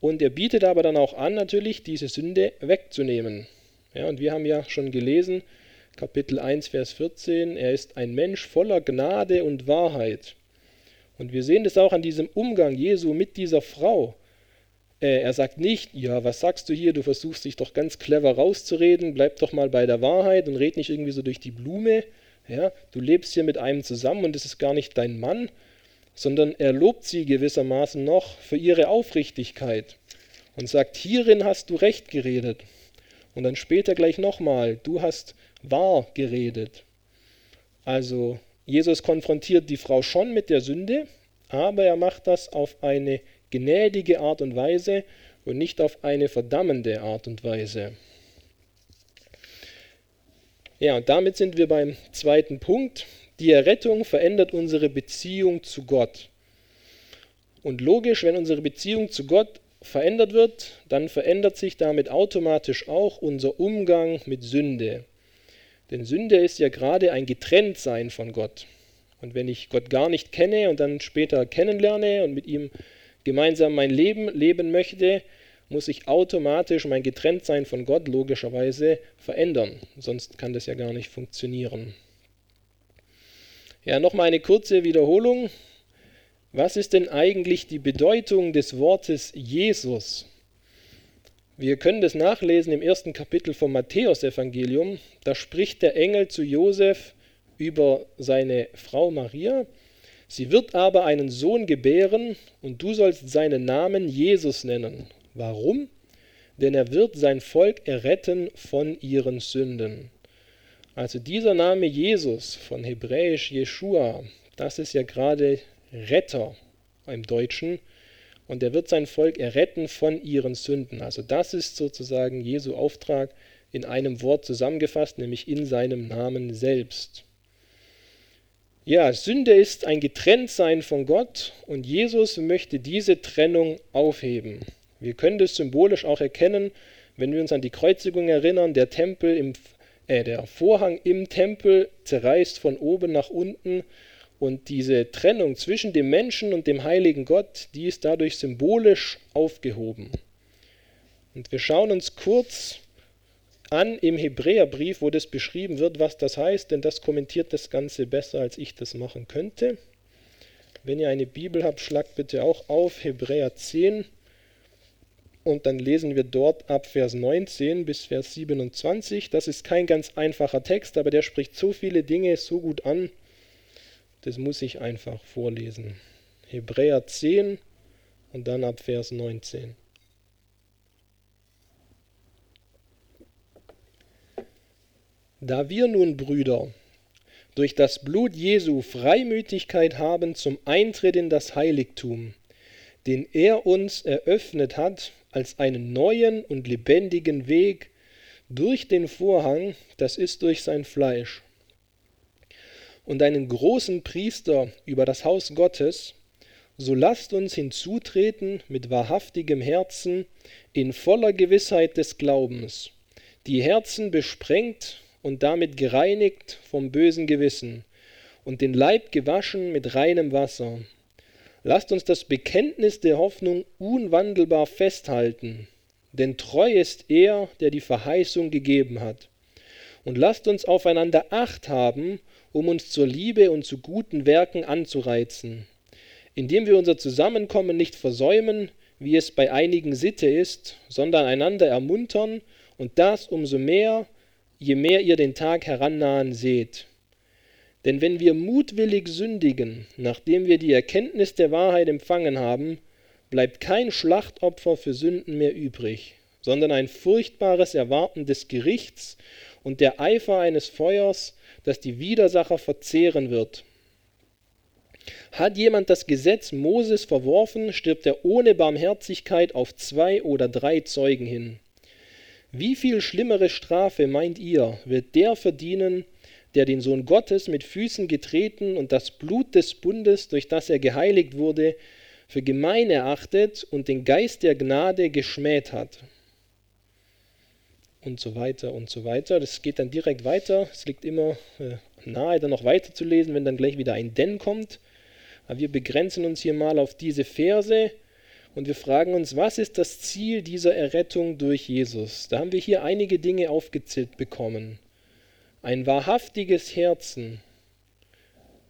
und er bietet aber dann auch an, natürlich diese Sünde wegzunehmen. Ja, und wir haben ja schon gelesen, Kapitel 1, Vers 14, er ist ein Mensch voller Gnade und Wahrheit. Und wir sehen das auch an diesem Umgang Jesu mit dieser Frau. Äh, er sagt nicht, ja, was sagst du hier, du versuchst dich doch ganz clever rauszureden, bleib doch mal bei der Wahrheit und red nicht irgendwie so durch die Blume. Ja, du lebst hier mit einem zusammen und es ist gar nicht dein Mann, sondern er lobt sie gewissermaßen noch für ihre Aufrichtigkeit und sagt, hierin hast du recht geredet. Und dann später gleich nochmal, du hast wahr geredet. Also Jesus konfrontiert die Frau schon mit der Sünde, aber er macht das auf eine gnädige Art und Weise und nicht auf eine verdammende Art und Weise. Ja, und damit sind wir beim zweiten Punkt. Die Errettung verändert unsere Beziehung zu Gott. Und logisch, wenn unsere Beziehung zu Gott verändert wird, dann verändert sich damit automatisch auch unser Umgang mit Sünde. Denn Sünde ist ja gerade ein Getrenntsein von Gott. Und wenn ich Gott gar nicht kenne und dann später kennenlerne und mit ihm gemeinsam mein Leben leben möchte, muss ich automatisch mein Getrenntsein von Gott logischerweise verändern. Sonst kann das ja gar nicht funktionieren. Ja, nochmal eine kurze Wiederholung. Was ist denn eigentlich die Bedeutung des Wortes Jesus? Wir können das nachlesen im ersten Kapitel vom Matthäusevangelium. Da spricht der Engel zu Josef über seine Frau Maria. Sie wird aber einen Sohn gebären und du sollst seinen Namen Jesus nennen. Warum? Denn er wird sein Volk erretten von ihren Sünden. Also dieser Name Jesus von Hebräisch Jeshua, das ist ja gerade Retter im Deutschen und er wird sein Volk erretten von ihren Sünden. Also das ist sozusagen Jesu Auftrag in einem Wort zusammengefasst, nämlich in seinem Namen selbst. Ja, Sünde ist ein Getrenntsein von Gott und Jesus möchte diese Trennung aufheben. Wir können das symbolisch auch erkennen, wenn wir uns an die Kreuzigung erinnern, der Tempel im, äh, der Vorhang im Tempel zerreißt von oben nach unten und diese Trennung zwischen dem Menschen und dem heiligen Gott, die ist dadurch symbolisch aufgehoben. Und wir schauen uns kurz an im Hebräerbrief, wo das beschrieben wird, was das heißt, denn das kommentiert das Ganze besser, als ich das machen könnte. Wenn ihr eine Bibel habt, schlagt bitte auch auf Hebräer 10 und dann lesen wir dort ab Vers 19 bis Vers 27. Das ist kein ganz einfacher Text, aber der spricht so viele Dinge so gut an, das muss ich einfach vorlesen. Hebräer 10 und dann ab Vers 19. Da wir nun, Brüder, durch das Blut Jesu Freimütigkeit haben zum Eintritt in das Heiligtum, den er uns eröffnet hat als einen neuen und lebendigen Weg durch den Vorhang, das ist durch sein Fleisch und einen großen Priester über das Haus Gottes, so lasst uns hinzutreten mit wahrhaftigem Herzen in voller Gewissheit des Glaubens, die Herzen besprengt und damit gereinigt vom bösen Gewissen und den Leib gewaschen mit reinem Wasser. Lasst uns das Bekenntnis der Hoffnung unwandelbar festhalten, denn treu ist er, der die Verheißung gegeben hat. Und lasst uns aufeinander acht haben um uns zur Liebe und zu guten Werken anzureizen, indem wir unser Zusammenkommen nicht versäumen, wie es bei einigen Sitte ist, sondern einander ermuntern und das umso mehr, je mehr ihr den Tag herannahen seht. Denn wenn wir mutwillig sündigen, nachdem wir die Erkenntnis der Wahrheit empfangen haben, bleibt kein Schlachtopfer für Sünden mehr übrig, sondern ein furchtbares Erwarten des Gerichts und der Eifer eines Feuers, das die Widersacher verzehren wird. Hat jemand das Gesetz Moses verworfen, stirbt er ohne Barmherzigkeit auf zwei oder drei Zeugen hin. Wie viel schlimmere Strafe, meint ihr, wird der verdienen, der den Sohn Gottes mit Füßen getreten und das Blut des Bundes, durch das er geheiligt wurde, für gemein erachtet und den Geist der Gnade geschmäht hat? Und so weiter und so weiter. Das geht dann direkt weiter. Es liegt immer äh, nahe, dann noch weiter zu lesen, wenn dann gleich wieder ein Denn kommt. Aber wir begrenzen uns hier mal auf diese Verse und wir fragen uns, was ist das Ziel dieser Errettung durch Jesus? Da haben wir hier einige Dinge aufgezählt bekommen. Ein wahrhaftiges Herzen.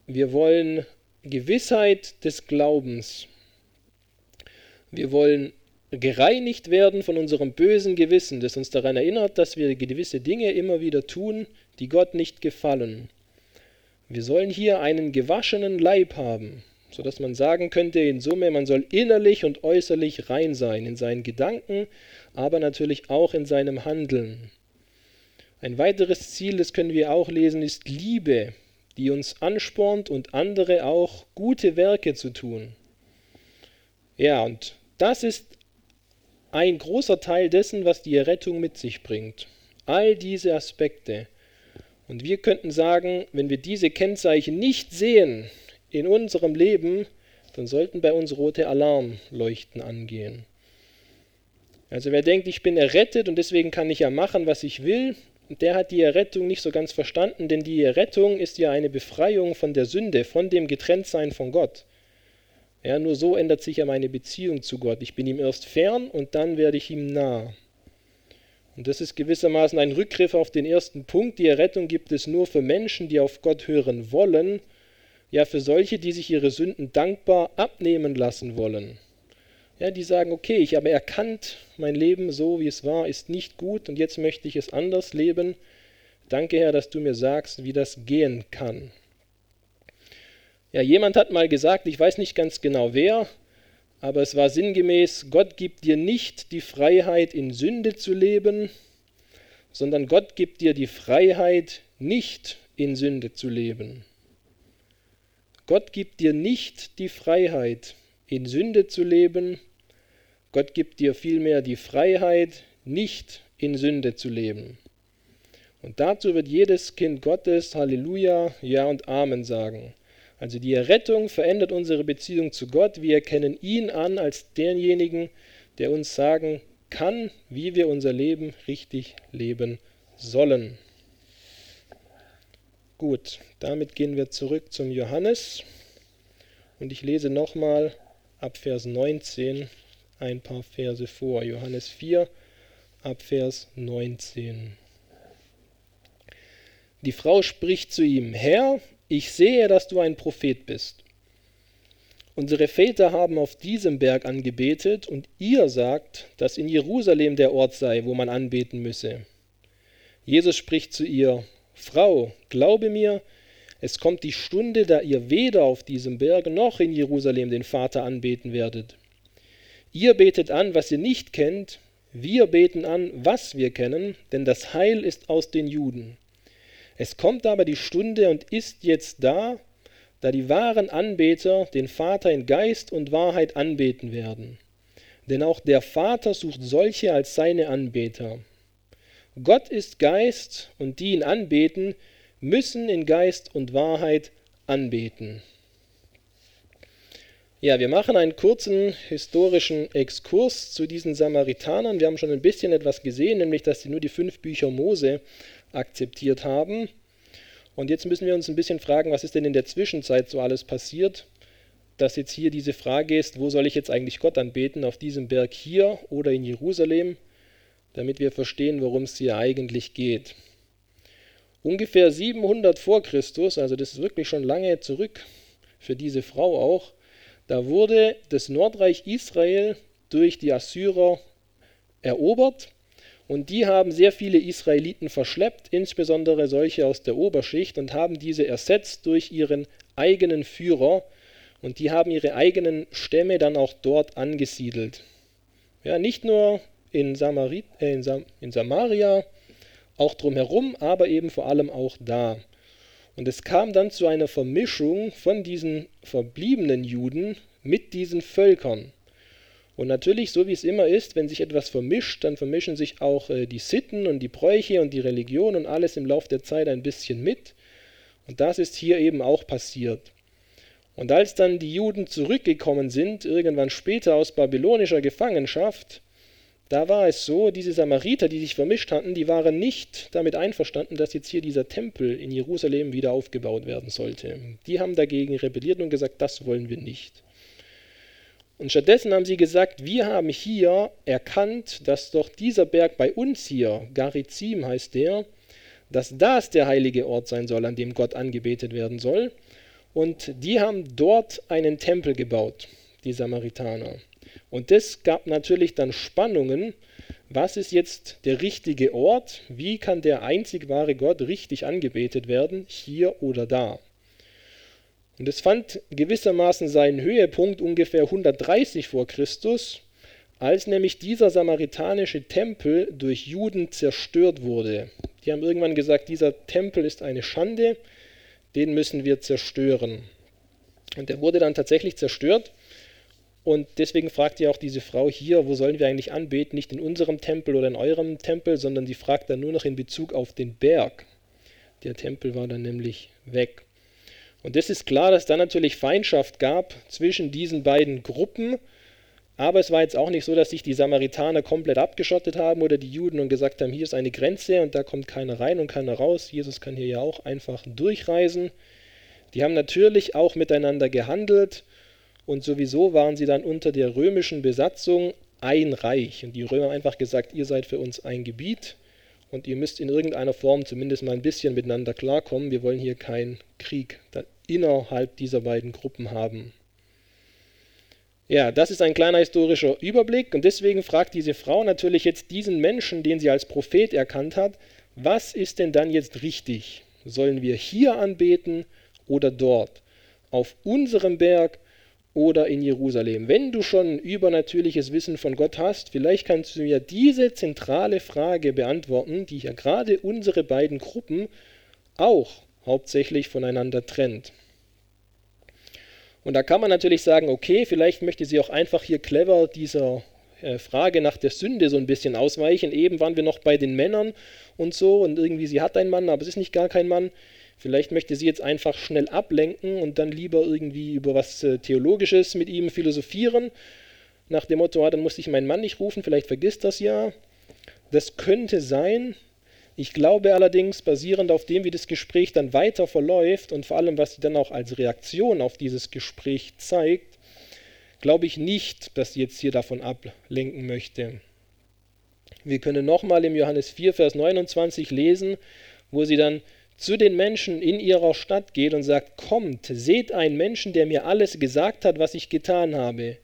Wir wollen Gewissheit des Glaubens. Wir wollen gereinigt werden von unserem bösen Gewissen, das uns daran erinnert, dass wir gewisse Dinge immer wieder tun, die Gott nicht gefallen. Wir sollen hier einen gewaschenen Leib haben, sodass man sagen könnte, in Summe, man soll innerlich und äußerlich rein sein, in seinen Gedanken, aber natürlich auch in seinem Handeln. Ein weiteres Ziel, das können wir auch lesen, ist Liebe, die uns anspornt und andere auch gute Werke zu tun. Ja, und das ist ein großer Teil dessen, was die Errettung mit sich bringt. All diese Aspekte. Und wir könnten sagen, wenn wir diese Kennzeichen nicht sehen in unserem Leben, dann sollten bei uns rote Alarmleuchten angehen. Also wer denkt, ich bin errettet und deswegen kann ich ja machen, was ich will, der hat die Errettung nicht so ganz verstanden, denn die Errettung ist ja eine Befreiung von der Sünde, von dem Getrenntsein von Gott. Ja, nur so ändert sich ja meine Beziehung zu Gott. Ich bin ihm erst fern und dann werde ich ihm nah. Und das ist gewissermaßen ein Rückgriff auf den ersten Punkt. Die Errettung gibt es nur für Menschen, die auf Gott hören wollen. ja für solche, die sich ihre Sünden dankbar abnehmen lassen wollen. Ja, die sagen, okay, ich habe erkannt, mein Leben so wie es war, ist nicht gut und jetzt möchte ich es anders leben. Danke, Herr, dass du mir sagst, wie das gehen kann. Ja, jemand hat mal gesagt, ich weiß nicht ganz genau wer, aber es war sinngemäß, Gott gibt dir nicht die Freiheit, in Sünde zu leben, sondern Gott gibt dir die Freiheit, nicht in Sünde zu leben. Gott gibt dir nicht die Freiheit, in Sünde zu leben. Gott gibt dir vielmehr die Freiheit, nicht in Sünde zu leben. Und dazu wird jedes Kind Gottes Halleluja, Ja und Amen sagen. Also die Errettung verändert unsere Beziehung zu Gott. Wir erkennen ihn an als denjenigen, der uns sagen kann, wie wir unser Leben richtig leben sollen. Gut, damit gehen wir zurück zum Johannes und ich lese nochmal ab Vers 19 ein paar Verse vor. Johannes 4 ab Vers 19. Die Frau spricht zu ihm, Herr, ich sehe, dass du ein Prophet bist. Unsere Väter haben auf diesem Berg angebetet und ihr sagt, dass in Jerusalem der Ort sei, wo man anbeten müsse. Jesus spricht zu ihr, Frau, glaube mir, es kommt die Stunde, da ihr weder auf diesem Berg noch in Jerusalem den Vater anbeten werdet. Ihr betet an, was ihr nicht kennt, wir beten an, was wir kennen, denn das Heil ist aus den Juden. Es kommt aber die Stunde und ist jetzt da, da die wahren Anbeter den Vater in Geist und Wahrheit anbeten werden. Denn auch der Vater sucht solche als seine Anbeter. Gott ist Geist und die ihn anbeten, müssen in Geist und Wahrheit anbeten. Ja, wir machen einen kurzen historischen Exkurs zu diesen Samaritanern. Wir haben schon ein bisschen etwas gesehen, nämlich dass sie nur die fünf Bücher Mose akzeptiert haben. Und jetzt müssen wir uns ein bisschen fragen, was ist denn in der Zwischenzeit so alles passiert, dass jetzt hier diese Frage ist, wo soll ich jetzt eigentlich Gott anbeten, auf diesem Berg hier oder in Jerusalem? damit wir verstehen, worum es hier eigentlich geht. Ungefähr 700 vor Christus, also das ist wirklich schon lange zurück für diese Frau auch, da wurde das Nordreich Israel durch die Assyrer erobert und die haben sehr viele Israeliten verschleppt, insbesondere solche aus der Oberschicht, und haben diese ersetzt durch ihren eigenen Führer und die haben ihre eigenen Stämme dann auch dort angesiedelt. Ja, nicht nur in, Samarit, äh in, Sam, in Samaria, auch drumherum, aber eben vor allem auch da. Und es kam dann zu einer Vermischung von diesen verbliebenen Juden mit diesen Völkern. Und natürlich, so wie es immer ist, wenn sich etwas vermischt, dann vermischen sich auch äh, die Sitten und die Bräuche und die Religion und alles im Laufe der Zeit ein bisschen mit. Und das ist hier eben auch passiert. Und als dann die Juden zurückgekommen sind, irgendwann später aus babylonischer Gefangenschaft, da war es so, diese Samariter, die sich vermischt hatten, die waren nicht damit einverstanden, dass jetzt hier dieser Tempel in Jerusalem wieder aufgebaut werden sollte. Die haben dagegen rebelliert und gesagt, das wollen wir nicht. Und stattdessen haben sie gesagt, wir haben hier erkannt, dass doch dieser Berg bei uns hier, Garizim heißt der, dass das der heilige Ort sein soll, an dem Gott angebetet werden soll. Und die haben dort einen Tempel gebaut, die Samaritaner. Und das gab natürlich dann Spannungen. Was ist jetzt der richtige Ort? Wie kann der einzig wahre Gott richtig angebetet werden? Hier oder da? Und es fand gewissermaßen seinen Höhepunkt ungefähr 130 vor Christus, als nämlich dieser samaritanische Tempel durch Juden zerstört wurde. Die haben irgendwann gesagt, dieser Tempel ist eine Schande, den müssen wir zerstören. Und der wurde dann tatsächlich zerstört. Und deswegen fragt ja auch diese Frau hier, wo sollen wir eigentlich anbeten? Nicht in unserem Tempel oder in eurem Tempel, sondern die fragt dann nur noch in Bezug auf den Berg. Der Tempel war dann nämlich weg. Und es ist klar, dass da natürlich Feindschaft gab zwischen diesen beiden Gruppen. Aber es war jetzt auch nicht so, dass sich die Samaritaner komplett abgeschottet haben oder die Juden und gesagt haben, hier ist eine Grenze und da kommt keiner rein und keiner raus. Jesus kann hier ja auch einfach durchreisen. Die haben natürlich auch miteinander gehandelt und sowieso waren sie dann unter der römischen Besatzung ein Reich. Und die Römer haben einfach gesagt, ihr seid für uns ein Gebiet und ihr müsst in irgendeiner Form zumindest mal ein bisschen miteinander klarkommen. Wir wollen hier keinen Krieg innerhalb dieser beiden Gruppen haben. Ja, das ist ein kleiner historischer Überblick und deswegen fragt diese Frau natürlich jetzt diesen Menschen, den sie als Prophet erkannt hat, was ist denn dann jetzt richtig? Sollen wir hier anbeten oder dort? Auf unserem Berg oder in Jerusalem? Wenn du schon übernatürliches Wissen von Gott hast, vielleicht kannst du mir diese zentrale Frage beantworten, die ja gerade unsere beiden Gruppen auch hauptsächlich voneinander trennt. Und da kann man natürlich sagen, okay, vielleicht möchte sie auch einfach hier clever dieser äh, Frage nach der Sünde so ein bisschen ausweichen. Eben waren wir noch bei den Männern und so und irgendwie sie hat einen Mann, aber es ist nicht gar kein Mann. Vielleicht möchte sie jetzt einfach schnell ablenken und dann lieber irgendwie über was äh, Theologisches mit ihm philosophieren. Nach dem Motto, ah, dann muss ich meinen Mann nicht rufen, vielleicht vergisst das ja. Das könnte sein, ich glaube allerdings, basierend auf dem, wie das Gespräch dann weiter verläuft und vor allem, was sie dann auch als Reaktion auf dieses Gespräch zeigt, glaube ich nicht, dass sie jetzt hier davon ablenken möchte. Wir können nochmal im Johannes 4, Vers 29 lesen, wo sie dann zu den Menschen in ihrer Stadt geht und sagt, kommt, seht einen Menschen, der mir alles gesagt hat, was ich getan habe.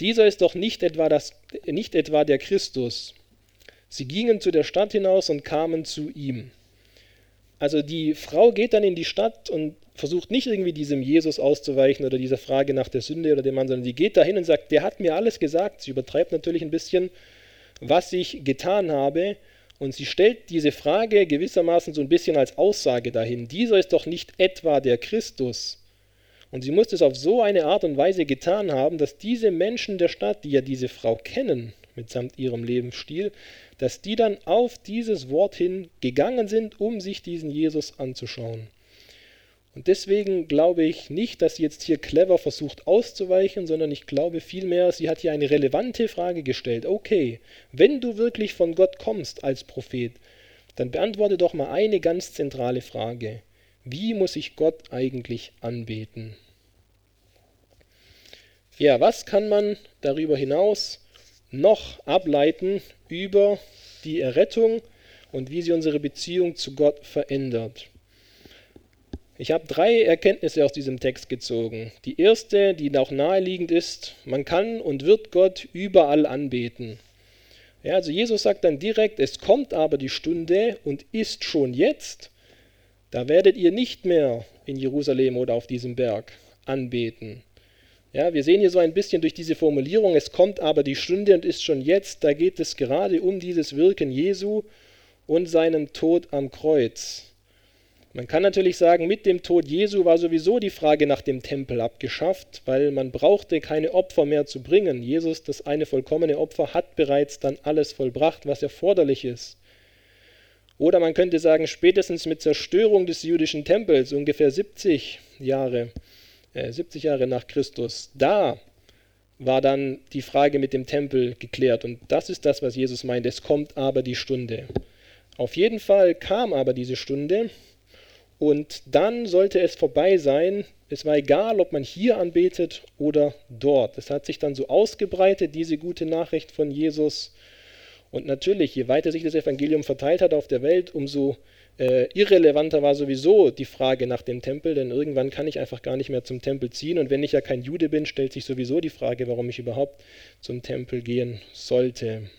Dieser ist doch nicht etwa, das, nicht etwa der Christus. Sie gingen zu der Stadt hinaus und kamen zu ihm. Also die Frau geht dann in die Stadt und versucht nicht irgendwie diesem Jesus auszuweichen oder dieser Frage nach der Sünde oder dem Mann, sondern sie geht dahin und sagt, der hat mir alles gesagt. Sie übertreibt natürlich ein bisschen, was ich getan habe. Und sie stellt diese Frage gewissermaßen so ein bisschen als Aussage dahin. Dieser ist doch nicht etwa der Christus. Und sie muss es auf so eine Art und Weise getan haben, dass diese Menschen der Stadt, die ja diese Frau kennen, mitsamt ihrem Lebensstil, dass die dann auf dieses Wort hin gegangen sind, um sich diesen Jesus anzuschauen. Und deswegen glaube ich nicht, dass sie jetzt hier clever versucht auszuweichen, sondern ich glaube vielmehr, sie hat hier eine relevante Frage gestellt. Okay, wenn du wirklich von Gott kommst als Prophet, dann beantworte doch mal eine ganz zentrale Frage. Wie muss ich Gott eigentlich anbeten? Ja, was kann man darüber hinaus noch ableiten über die Errettung und wie sie unsere Beziehung zu Gott verändert. Ich habe drei Erkenntnisse aus diesem Text gezogen. Die erste, die auch naheliegend ist, man kann und wird Gott überall anbeten. Ja, also Jesus sagt dann direkt, es kommt aber die Stunde und ist schon jetzt, da werdet ihr nicht mehr in Jerusalem oder auf diesem Berg anbeten. Ja, wir sehen hier so ein bisschen durch diese Formulierung, es kommt aber die Stunde und ist schon jetzt, da geht es gerade um dieses Wirken Jesu und seinen Tod am Kreuz. Man kann natürlich sagen, mit dem Tod Jesu war sowieso die Frage nach dem Tempel abgeschafft, weil man brauchte keine Opfer mehr zu bringen. Jesus, das eine vollkommene Opfer, hat bereits dann alles vollbracht, was erforderlich ist. Oder man könnte sagen, spätestens mit Zerstörung des jüdischen Tempels, ungefähr 70 Jahre, 70 äh, Jahre nach Christus, da war dann die Frage mit dem Tempel geklärt. Und das ist das, was Jesus meint. Es kommt aber die Stunde. Auf jeden Fall kam aber diese Stunde und dann sollte es vorbei sein. Es war egal, ob man hier anbetet oder dort. Es hat sich dann so ausgebreitet, diese gute Nachricht von Jesus. Und natürlich, je weiter sich das Evangelium verteilt hat auf der Welt, umso äh, irrelevanter war sowieso die Frage nach dem Tempel, denn irgendwann kann ich einfach gar nicht mehr zum Tempel ziehen. Und wenn ich ja kein Jude bin, stellt sich sowieso die Frage, warum ich überhaupt zum Tempel gehen sollte.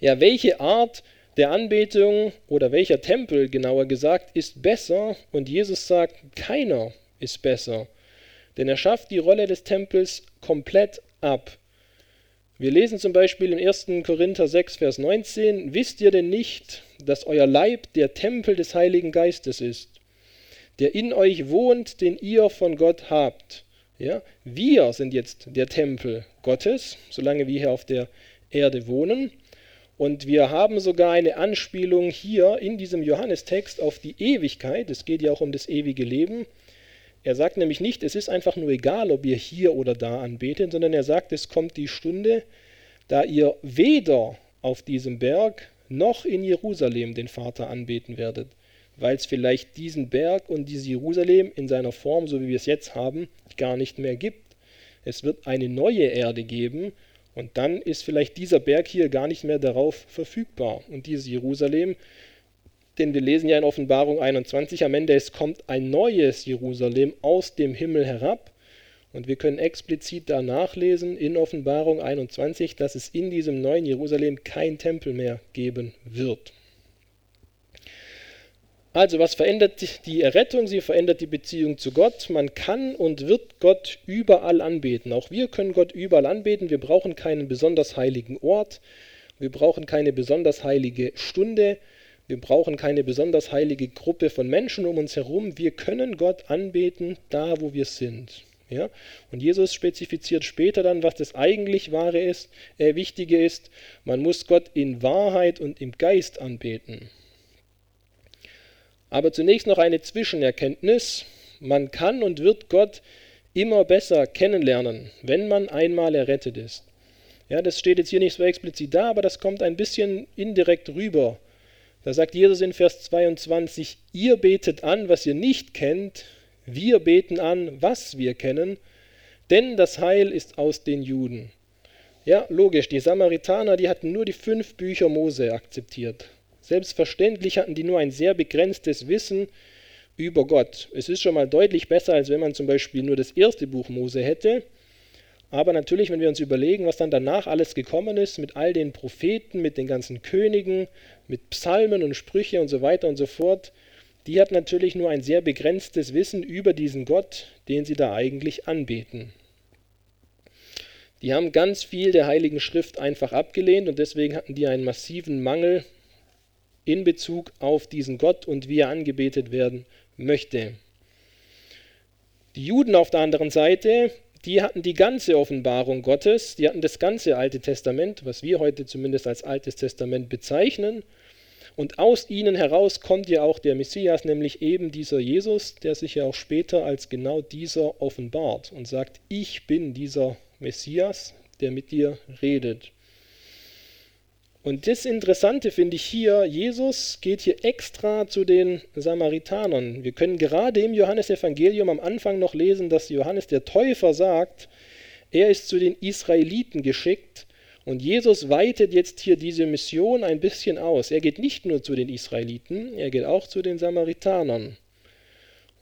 Ja, welche Art der Anbetung oder welcher Tempel genauer gesagt ist besser? Und Jesus sagt, keiner ist besser. Denn er schafft die Rolle des Tempels komplett ab. Wir lesen zum Beispiel im 1. Korinther 6, Vers 19, wisst ihr denn nicht, dass euer Leib der Tempel des Heiligen Geistes ist, der in euch wohnt, den ihr von Gott habt? Ja? Wir sind jetzt der Tempel Gottes, solange wir hier auf der Erde wohnen. Und wir haben sogar eine Anspielung hier in diesem Johannestext auf die Ewigkeit. Es geht ja auch um das ewige Leben. Er sagt nämlich nicht, es ist einfach nur egal, ob ihr hier oder da anbetet, sondern er sagt, es kommt die Stunde, da ihr weder auf diesem Berg noch in Jerusalem den Vater anbeten werdet, weil es vielleicht diesen Berg und dieses Jerusalem in seiner Form, so wie wir es jetzt haben, gar nicht mehr gibt. Es wird eine neue Erde geben und dann ist vielleicht dieser Berg hier gar nicht mehr darauf verfügbar. Und dieses Jerusalem Denn wir lesen ja in Offenbarung 21 am Ende, es kommt ein neues Jerusalem aus dem Himmel herab. Und wir können explizit da nachlesen in Offenbarung 21, dass es in diesem neuen Jerusalem kein Tempel mehr geben wird. Also was verändert die Errettung? Sie verändert die Beziehung zu Gott. Man kann und wird Gott überall anbeten. Auch wir können Gott überall anbeten. Wir brauchen keinen besonders heiligen Ort. Wir brauchen keine besonders heilige Stunde. Wir brauchen keine besonders heilige Gruppe von Menschen um uns herum. Wir können Gott anbeten, da wo wir sind. Ja? Und Jesus spezifiziert später dann, was das eigentlich wahre ist, äh, Wichtige ist. Man muss Gott in Wahrheit und im Geist anbeten. Aber zunächst noch eine Zwischenerkenntnis. Man kann und wird Gott immer besser kennenlernen, wenn man einmal errettet ist. Ja, das steht jetzt hier nicht so explizit da, aber das kommt ein bisschen indirekt rüber. Da sagt Jesus in Vers 22, ihr betet an, was ihr nicht kennt, wir beten an, was wir kennen, denn das Heil ist aus den Juden. Ja, logisch, die Samaritaner, die hatten nur die fünf Bücher Mose akzeptiert. Selbstverständlich hatten die nur ein sehr begrenztes Wissen über Gott. Es ist schon mal deutlich besser, als wenn man zum Beispiel nur das erste Buch Mose hätte. Aber natürlich, wenn wir uns überlegen, was dann danach alles gekommen ist, mit all den Propheten, mit den ganzen Königen, mit Psalmen und Sprüche und so weiter und so fort, die hat natürlich nur ein sehr begrenztes Wissen über diesen Gott, den sie da eigentlich anbeten. Die haben ganz viel der Heiligen Schrift einfach abgelehnt und deswegen hatten die einen massiven Mangel in Bezug auf diesen Gott und wie er angebetet werden möchte. Die Juden auf der anderen Seite, die hatten die ganze Offenbarung Gottes, die hatten das ganze Alte Testament, was wir heute zumindest als Altes Testament bezeichnen. Und aus ihnen heraus kommt ja auch der Messias, nämlich eben dieser Jesus, der sich ja auch später als genau dieser offenbart und sagt, ich bin dieser Messias, der mit dir redet. Und das Interessante finde ich hier, Jesus geht hier extra zu den Samaritanern. Wir können gerade im Johannesevangelium am Anfang noch lesen, dass Johannes der Täufer sagt, er ist zu den Israeliten geschickt und Jesus weitet jetzt hier diese Mission ein bisschen aus. Er geht nicht nur zu den Israeliten, er geht auch zu den Samaritanern.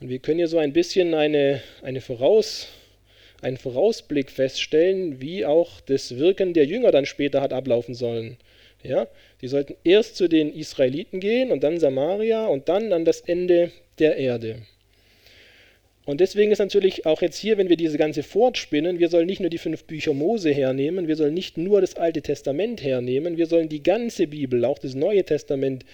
Und wir können hier so ein bisschen eine, eine Voraus, einen Vorausblick feststellen, wie auch das Wirken der Jünger dann später hat ablaufen sollen. Ja? Die sollten erst zu den Israeliten gehen und dann Samaria und dann an das Ende der Erde. Und deswegen ist natürlich auch jetzt hier, wenn wir diese ganze fortspinnen, wir sollen nicht nur die fünf Bücher Mose hernehmen, wir sollen nicht nur das Alte Testament hernehmen, wir sollen die ganze Bibel, auch das Neue Testament,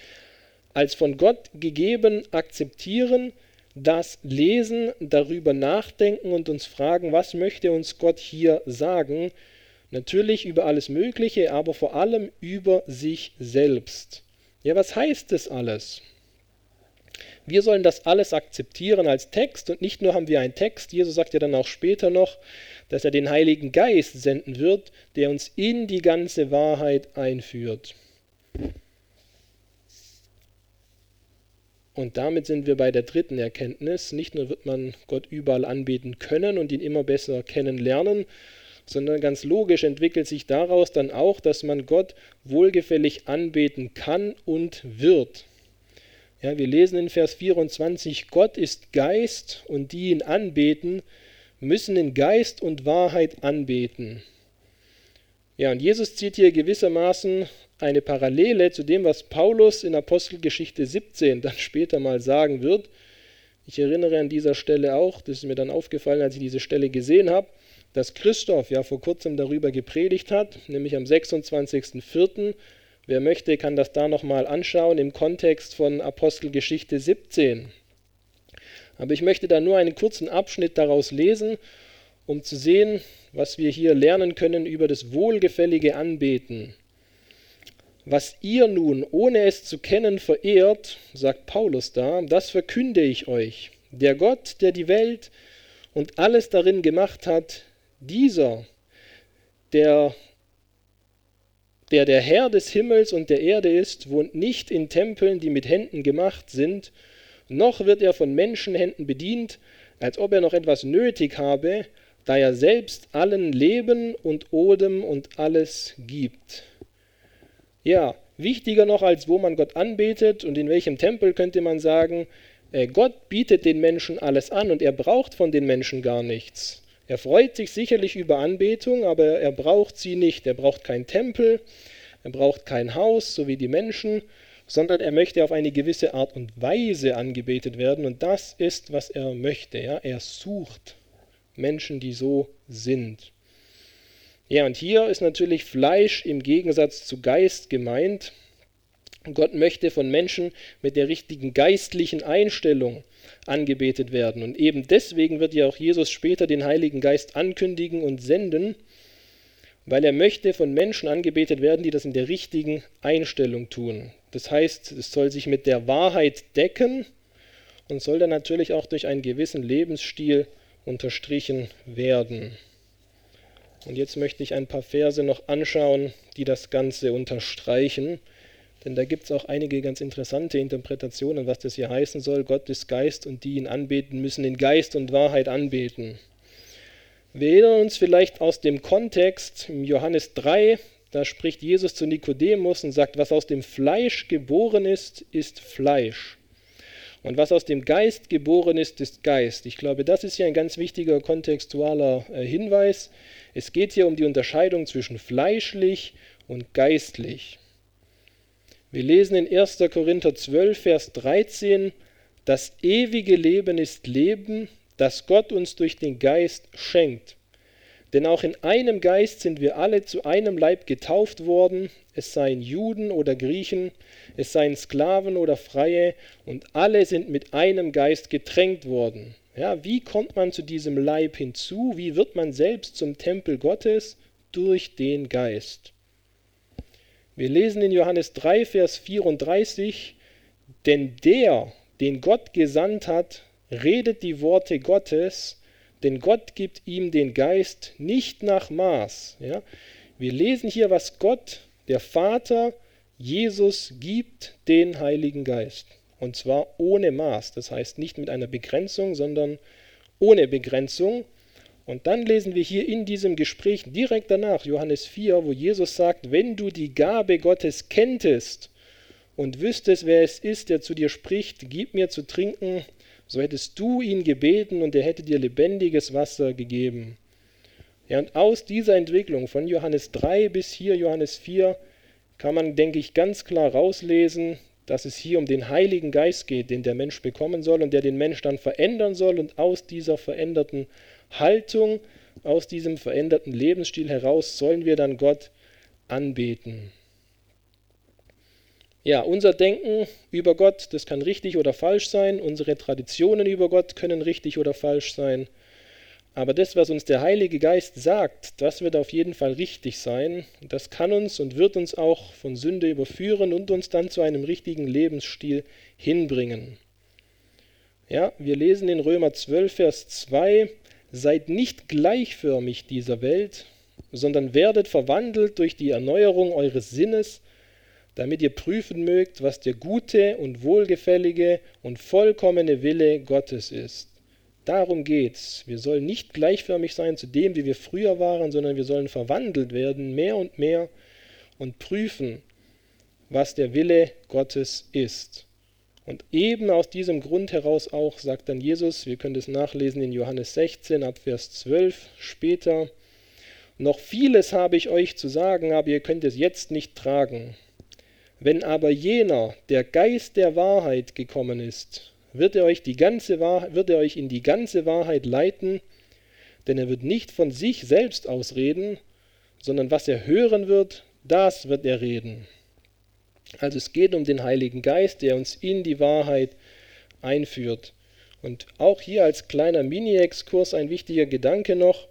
als von Gott gegeben akzeptieren, das lesen, darüber nachdenken und uns fragen, was möchte uns Gott hier sagen Natürlich über alles Mögliche, aber vor allem über sich selbst. Ja, was heißt das alles? Wir sollen das alles akzeptieren als Text und nicht nur haben wir einen Text, Jesus sagt ja dann auch später noch, dass er den Heiligen Geist senden wird, der uns in die ganze Wahrheit einführt. Und damit sind wir bei der dritten Erkenntnis. Nicht nur wird man Gott überall anbeten können und ihn immer besser kennenlernen, sondern ganz logisch entwickelt sich daraus dann auch, dass man Gott wohlgefällig anbeten kann und wird. Ja, wir lesen in Vers 24, Gott ist Geist und die ihn anbeten, müssen in Geist und Wahrheit anbeten. Ja, und Jesus zieht hier gewissermaßen eine Parallele zu dem, was Paulus in Apostelgeschichte 17 dann später mal sagen wird. Ich erinnere an dieser Stelle auch, das ist mir dann aufgefallen, als ich diese Stelle gesehen habe, dass Christoph ja vor kurzem darüber gepredigt hat, nämlich am 26.04. Wer möchte, kann das da nochmal anschauen im Kontext von Apostelgeschichte 17. Aber ich möchte da nur einen kurzen Abschnitt daraus lesen, um zu sehen, was wir hier lernen können über das wohlgefällige Anbeten. Was ihr nun, ohne es zu kennen, verehrt, sagt Paulus da, das verkünde ich euch. Der Gott, der die Welt und alles darin gemacht hat, dieser, der, der der Herr des Himmels und der Erde ist, wohnt nicht in Tempeln, die mit Händen gemacht sind, noch wird er von Menschenhänden bedient, als ob er noch etwas nötig habe, da er selbst allen Leben und Odem und alles gibt. Ja, Wichtiger noch als wo man Gott anbetet und in welchem Tempel könnte man sagen, äh, Gott bietet den Menschen alles an und er braucht von den Menschen gar nichts. Er freut sich sicherlich über Anbetung, aber er braucht sie nicht. Er braucht keinen Tempel, er braucht kein Haus, so wie die Menschen, sondern er möchte auf eine gewisse Art und Weise angebetet werden und das ist, was er möchte. Ja? Er sucht Menschen, die so sind. Ja, und hier ist natürlich Fleisch im Gegensatz zu Geist gemeint. Gott möchte von Menschen mit der richtigen geistlichen Einstellung angebetet werden. Und eben deswegen wird ja auch Jesus später den Heiligen Geist ankündigen und senden, weil er möchte von Menschen angebetet werden, die das in der richtigen Einstellung tun. Das heißt, es soll sich mit der Wahrheit decken und soll dann natürlich auch durch einen gewissen Lebensstil unterstrichen werden. Und jetzt möchte ich ein paar Verse noch anschauen, die das Ganze unterstreichen. Denn da gibt es auch einige ganz interessante Interpretationen, was das hier heißen soll. Gott ist Geist und die ihn anbeten, müssen in Geist und Wahrheit anbeten. Wir erinnern uns vielleicht aus dem Kontext im Johannes 3, da spricht Jesus zu Nikodemus und sagt, was aus dem Fleisch geboren ist, ist Fleisch. Und was aus dem Geist geboren ist, ist Geist. Ich glaube, das ist hier ein ganz wichtiger kontextualer äh, Hinweis. Es geht hier um die Unterscheidung zwischen fleischlich und geistlich. Wir lesen in 1. Korinther 12, Vers 13, das ewige Leben ist Leben, das Gott uns durch den Geist schenkt. Denn auch in einem Geist sind wir alle zu einem Leib getauft worden, es seien Juden oder Griechen, es seien Sklaven oder Freie, und alle sind mit einem Geist getränkt worden. Ja, wie kommt man zu diesem Leib hinzu? Wie wird man selbst zum Tempel Gottes? Durch den Geist. Wir lesen in Johannes 3, Vers 34, denn der, den Gott gesandt hat, redet die Worte Gottes, denn Gott gibt ihm den Geist nicht nach Maß. Ja? Wir lesen hier, was Gott, der Vater, Jesus gibt, den Heiligen Geist. Und zwar ohne Maß, das heißt nicht mit einer Begrenzung, sondern ohne Begrenzung. Und dann lesen wir hier in diesem Gespräch direkt danach, Johannes 4, wo Jesus sagt, wenn du die Gabe Gottes kenntest und wüsstest, wer es ist, der zu dir spricht, gib mir zu trinken, so hättest du ihn gebeten und er hätte dir lebendiges Wasser gegeben. Ja, und aus dieser Entwicklung von Johannes 3 bis hier Johannes 4 kann man, denke ich, ganz klar rauslesen, dass es hier um den Heiligen Geist geht, den der Mensch bekommen soll und der den Mensch dann verändern soll und aus dieser veränderten Haltung, aus diesem veränderten Lebensstil heraus sollen wir dann Gott anbeten. Ja, unser Denken über Gott, das kann richtig oder falsch sein. Unsere Traditionen über Gott können richtig oder falsch sein. Aber das, was uns der Heilige Geist sagt, das wird auf jeden Fall richtig sein. Das kann uns und wird uns auch von Sünde überführen und uns dann zu einem richtigen Lebensstil hinbringen. Ja, wir lesen in Römer 12, Vers 2, Seid nicht gleichförmig dieser Welt, sondern werdet verwandelt durch die Erneuerung eures Sinnes, damit ihr prüfen mögt, was der gute und wohlgefällige und vollkommene Wille Gottes ist. Darum geht's. Wir sollen nicht gleichförmig sein zu dem, wie wir früher waren, sondern wir sollen verwandelt werden, mehr und mehr, und prüfen, was der Wille Gottes ist. Und eben aus diesem Grund heraus auch sagt dann Jesus, wir können das nachlesen in Johannes 16 ab Vers 12 später, noch vieles habe ich euch zu sagen, aber ihr könnt es jetzt nicht tragen. Wenn aber jener, der Geist der Wahrheit gekommen ist, wird er euch, die ganze Wahrheit, wird er euch in die ganze Wahrheit leiten, denn er wird nicht von sich selbst ausreden, sondern was er hören wird, das wird er reden also es geht um den Heiligen Geist, der uns in die Wahrheit einführt. Und auch hier als kleiner Mini-Exkurs ein wichtiger Gedanke noch.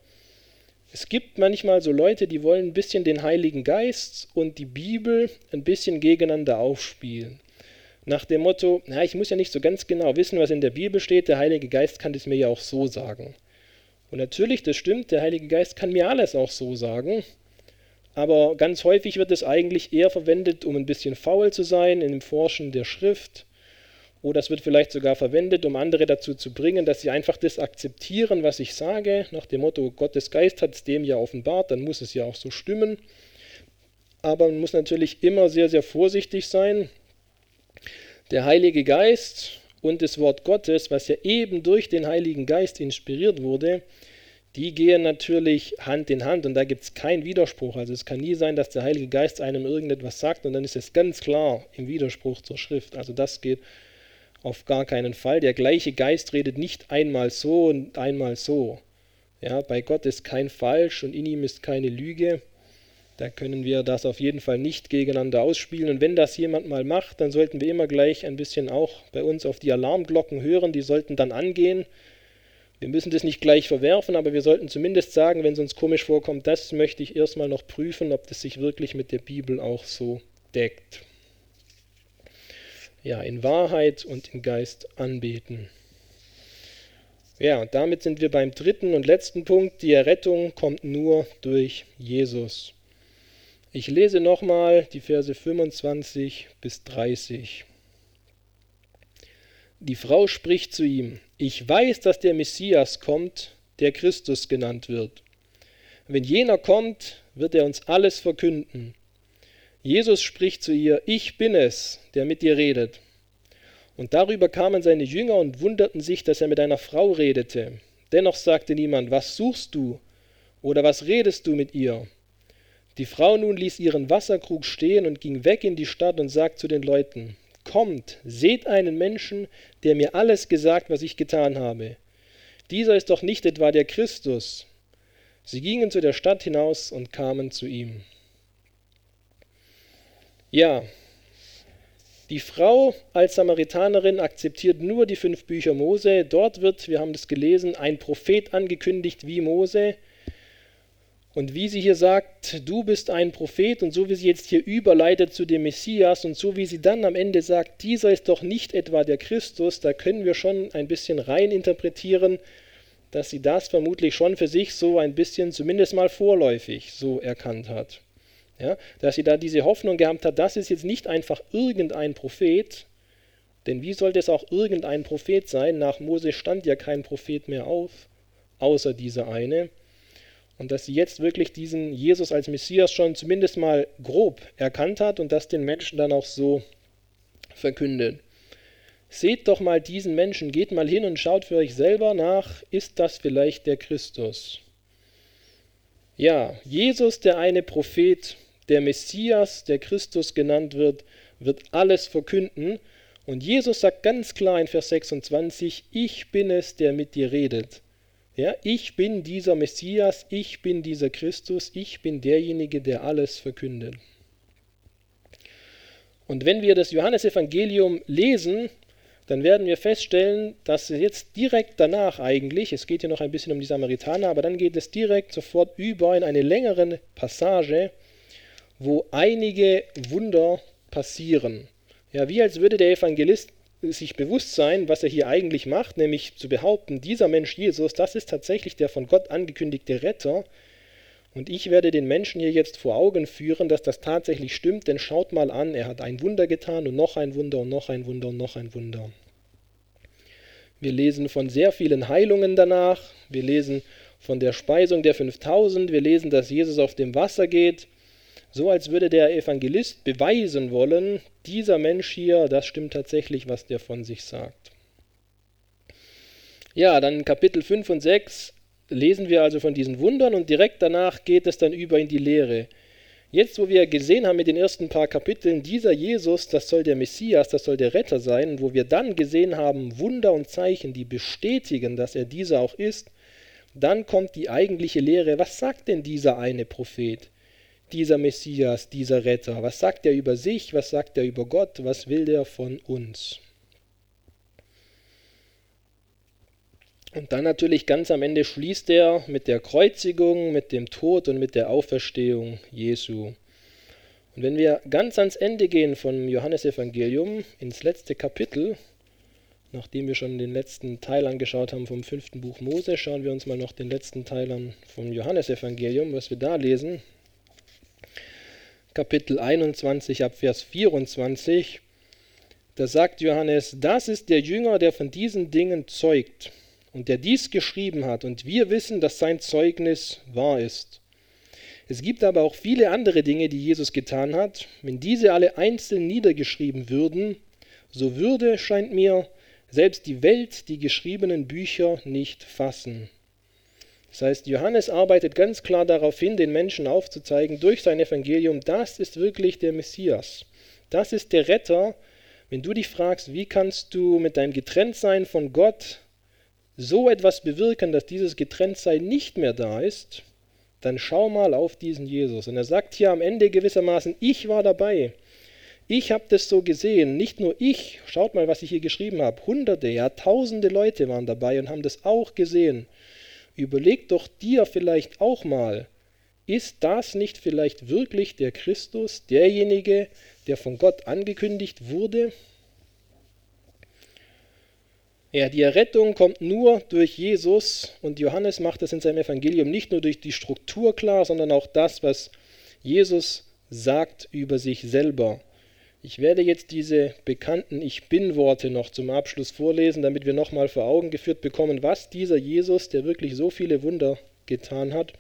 Es gibt manchmal so Leute, die wollen ein bisschen den Heiligen Geist und die Bibel ein bisschen gegeneinander aufspielen. Nach dem Motto, na, ich muss ja nicht so ganz genau wissen, was in der Bibel steht, der Heilige Geist kann das mir ja auch so sagen. Und natürlich, das stimmt, der Heilige Geist kann mir alles auch so sagen, aber ganz häufig wird es eigentlich eher verwendet, um ein bisschen faul zu sein in dem Forschen der Schrift. Oder es wird vielleicht sogar verwendet, um andere dazu zu bringen, dass sie einfach das akzeptieren, was ich sage, nach dem Motto, Gottes Geist hat es dem ja offenbart, dann muss es ja auch so stimmen. aber man muss natürlich immer sehr, sehr vorsichtig sein. Der Heilige Geist und das Wort Gottes, was ja eben durch den Heiligen Geist inspiriert wurde, die gehen natürlich Hand in Hand und da gibt es keinen Widerspruch. Also es kann nie sein, dass der Heilige Geist einem irgendetwas sagt und dann ist es ganz klar im Widerspruch zur Schrift. Also das geht auf gar keinen Fall. Der gleiche Geist redet nicht einmal so und einmal so. Ja, bei Gott ist kein Falsch und in ihm ist keine Lüge. Da können wir das auf jeden Fall nicht gegeneinander ausspielen. Und wenn das jemand mal macht, dann sollten wir immer gleich ein bisschen auch bei uns auf die Alarmglocken hören. Die sollten dann angehen. Wir müssen das nicht gleich verwerfen, aber wir sollten zumindest sagen, wenn es uns komisch vorkommt, das möchte ich erstmal noch prüfen, ob das sich wirklich mit der Bibel auch so deckt. Ja, in Wahrheit und im Geist anbeten. Ja, und damit sind wir beim dritten und letzten Punkt. Die Errettung kommt nur durch Jesus. Ich lese nochmal die Verse 25 bis 30. Die Frau spricht zu ihm, ich weiß, dass der Messias kommt, der Christus genannt wird. Wenn jener kommt, wird er uns alles verkünden. Jesus spricht zu ihr, ich bin es, der mit dir redet. Und darüber kamen seine Jünger und wunderten sich, dass er mit einer Frau redete. Dennoch sagte niemand, was suchst du oder was redest du mit ihr? Die Frau nun ließ ihren Wasserkrug stehen und ging weg in die Stadt und sagte zu den Leuten, Kommt, seht einen Menschen, der mir alles gesagt, was ich getan habe. Dieser ist doch nicht etwa der Christus. Sie gingen zu der Stadt hinaus und kamen zu ihm. Ja, die Frau als Samaritanerin akzeptiert nur die fünf Bücher Mose. Dort wird, wir haben das gelesen, ein Prophet angekündigt wie Mose. Und wie sie hier sagt, du bist ein Prophet und so wie sie jetzt hier überleitet zu dem Messias und so wie sie dann am Ende sagt, dieser ist doch nicht etwa der Christus, da können wir schon ein bisschen rein interpretieren, dass sie das vermutlich schon für sich so ein bisschen zumindest mal vorläufig so erkannt hat. Ja, dass sie da diese Hoffnung gehabt hat, das ist jetzt nicht einfach irgendein Prophet, denn wie sollte es auch irgendein Prophet sein? Nach Mose stand ja kein Prophet mehr auf, außer dieser eine und dass sie jetzt wirklich diesen Jesus als Messias schon zumindest mal grob erkannt hat und das den Menschen dann auch so verkündet. Seht doch mal diesen Menschen, geht mal hin und schaut für euch selber nach, ist das vielleicht der Christus? Ja, Jesus, der eine Prophet, der Messias, der Christus genannt wird, wird alles verkünden. Und Jesus sagt ganz klar in Vers 26, ich bin es, der mit dir redet. Ja, ich bin dieser Messias, ich bin dieser Christus, ich bin derjenige, der alles verkündet. Und wenn wir das Johannesevangelium lesen, dann werden wir feststellen, dass jetzt direkt danach eigentlich, es geht hier noch ein bisschen um die Samaritaner, aber dann geht es direkt sofort über in eine längere Passage, wo einige Wunder passieren. Ja, wie als würde der Evangelist sich bewusst sein, was er hier eigentlich macht, nämlich zu behaupten, dieser Mensch Jesus, das ist tatsächlich der von Gott angekündigte Retter. Und ich werde den Menschen hier jetzt vor Augen führen, dass das tatsächlich stimmt, denn schaut mal an, er hat ein Wunder getan und noch ein Wunder und noch ein Wunder und noch ein Wunder. Wir lesen von sehr vielen Heilungen danach, wir lesen von der Speisung der 5000, wir lesen, dass Jesus auf dem Wasser geht, so als würde der Evangelist beweisen wollen, dieser Mensch hier, das stimmt tatsächlich, was der von sich sagt. Ja, dann Kapitel 5 und 6 lesen wir also von diesen Wundern und direkt danach geht es dann über in die Lehre. Jetzt, wo wir gesehen haben mit den ersten paar Kapiteln, dieser Jesus, das soll der Messias, das soll der Retter sein, und wo wir dann gesehen haben, Wunder und Zeichen, die bestätigen, dass er dieser auch ist, dann kommt die eigentliche Lehre. Was sagt denn dieser eine Prophet? Dieser Messias, dieser Retter? Was sagt er über sich? Was sagt er über Gott? Was will er von uns? Und dann natürlich ganz am Ende schließt er mit der Kreuzigung, mit dem Tod und mit der Auferstehung Jesu. Und wenn wir ganz ans Ende gehen vom Johannesevangelium, ins letzte Kapitel, nachdem wir schon den letzten Teil angeschaut haben vom fünften Buch Mose, schauen wir uns mal noch den letzten Teil an vom Johannesevangelium, was wir da lesen. Kapitel 21 ab Vers 24, da sagt Johannes, das ist der Jünger, der von diesen Dingen zeugt und der dies geschrieben hat, und wir wissen, dass sein Zeugnis wahr ist. Es gibt aber auch viele andere Dinge, die Jesus getan hat. Wenn diese alle einzeln niedergeschrieben würden, so würde, scheint mir, selbst die Welt die geschriebenen Bücher nicht fassen. Das heißt, Johannes arbeitet ganz klar darauf hin, den Menschen aufzuzeigen durch sein Evangelium, das ist wirklich der Messias. Das ist der Retter. Wenn du dich fragst, wie kannst du mit deinem Getrenntsein von Gott so etwas bewirken, dass dieses Getrenntsein nicht mehr da ist, dann schau mal auf diesen Jesus. Und er sagt hier am Ende gewissermaßen, ich war dabei. Ich habe das so gesehen, nicht nur ich, schaut mal, was ich hier geschrieben habe, hunderte, ja tausende Leute waren dabei und haben das auch gesehen. Überleg doch dir vielleicht auch mal, ist das nicht vielleicht wirklich der Christus, derjenige, der von Gott angekündigt wurde? Ja, die Errettung kommt nur durch Jesus und Johannes macht es in seinem Evangelium nicht nur durch die Struktur klar, sondern auch das, was Jesus sagt über sich selber. Ich werde jetzt diese bekannten Ich bin-Worte noch zum Abschluss vorlesen, damit wir nochmal vor Augen geführt bekommen, was dieser Jesus, der wirklich so viele Wunder getan hat,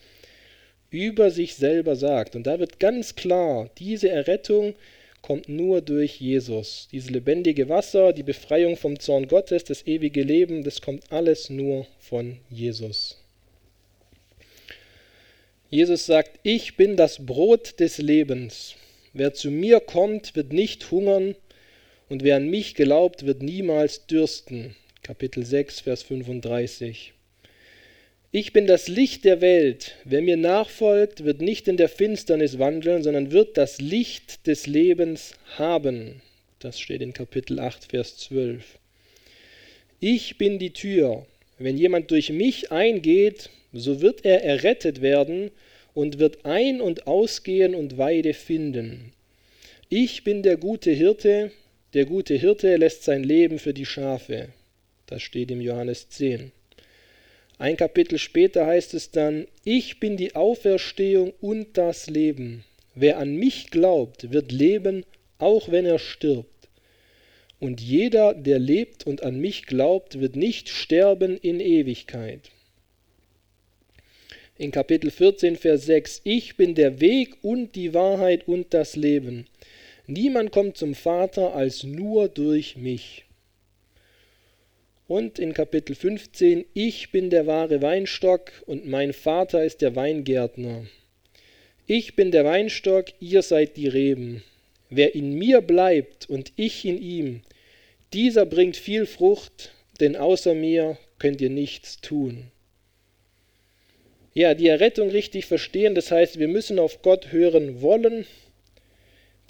über sich selber sagt. Und da wird ganz klar, diese Errettung kommt nur durch Jesus. Dieses lebendige Wasser, die Befreiung vom Zorn Gottes, das ewige Leben, das kommt alles nur von Jesus. Jesus sagt, ich bin das Brot des Lebens. Wer zu mir kommt, wird nicht hungern, und wer an mich glaubt, wird niemals dürsten. Kapitel 6, Vers 35. Ich bin das Licht der Welt. Wer mir nachfolgt, wird nicht in der Finsternis wandeln, sondern wird das Licht des Lebens haben. Das steht in Kapitel 8, Vers 12. Ich bin die Tür. Wenn jemand durch mich eingeht, so wird er errettet werden und wird ein- und ausgehen und Weide finden. Ich bin der gute Hirte. Der gute Hirte lässt sein Leben für die Schafe. Das steht im Johannes 10. Ein Kapitel später heißt es dann, ich bin die Auferstehung und das Leben. Wer an mich glaubt, wird leben, auch wenn er stirbt. Und jeder, der lebt und an mich glaubt, wird nicht sterben in Ewigkeit. In Kapitel 14, Vers 6, ich bin der Weg und die Wahrheit und das Leben. Niemand kommt zum Vater als nur durch mich. Und in Kapitel 15, ich bin der wahre Weinstock und mein Vater ist der Weingärtner. Ich bin der Weinstock, ihr seid die Reben. Wer in mir bleibt und ich in ihm, dieser bringt viel Frucht, denn außer mir könnt ihr nichts tun. Ja, die Errettung richtig verstehen, das heißt, wir müssen auf Gott hören wollen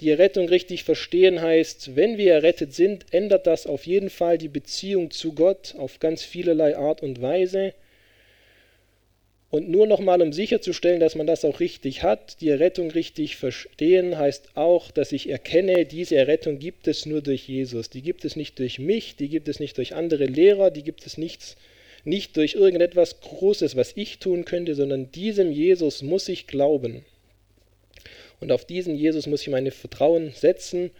die Errettung richtig verstehen heißt, wenn wir errettet sind, ändert das auf jeden Fall die Beziehung zu Gott auf ganz vielerlei Art und Weise. Und nur nochmal, um sicherzustellen, dass man das auch richtig hat, die Errettung richtig verstehen, heißt auch, dass ich erkenne, diese Errettung gibt es nur durch Jesus. Die gibt es nicht durch mich, die gibt es nicht durch andere Lehrer, die gibt es nichts, nicht durch irgendetwas Großes, was ich tun könnte, sondern diesem Jesus muss ich glauben. Und auf diesen Jesus muss ich meine Vertrauen setzen,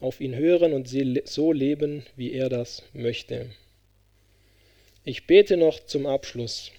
auf ihn hören und so leben, wie er das möchte. Ich bete noch zum Abschluss.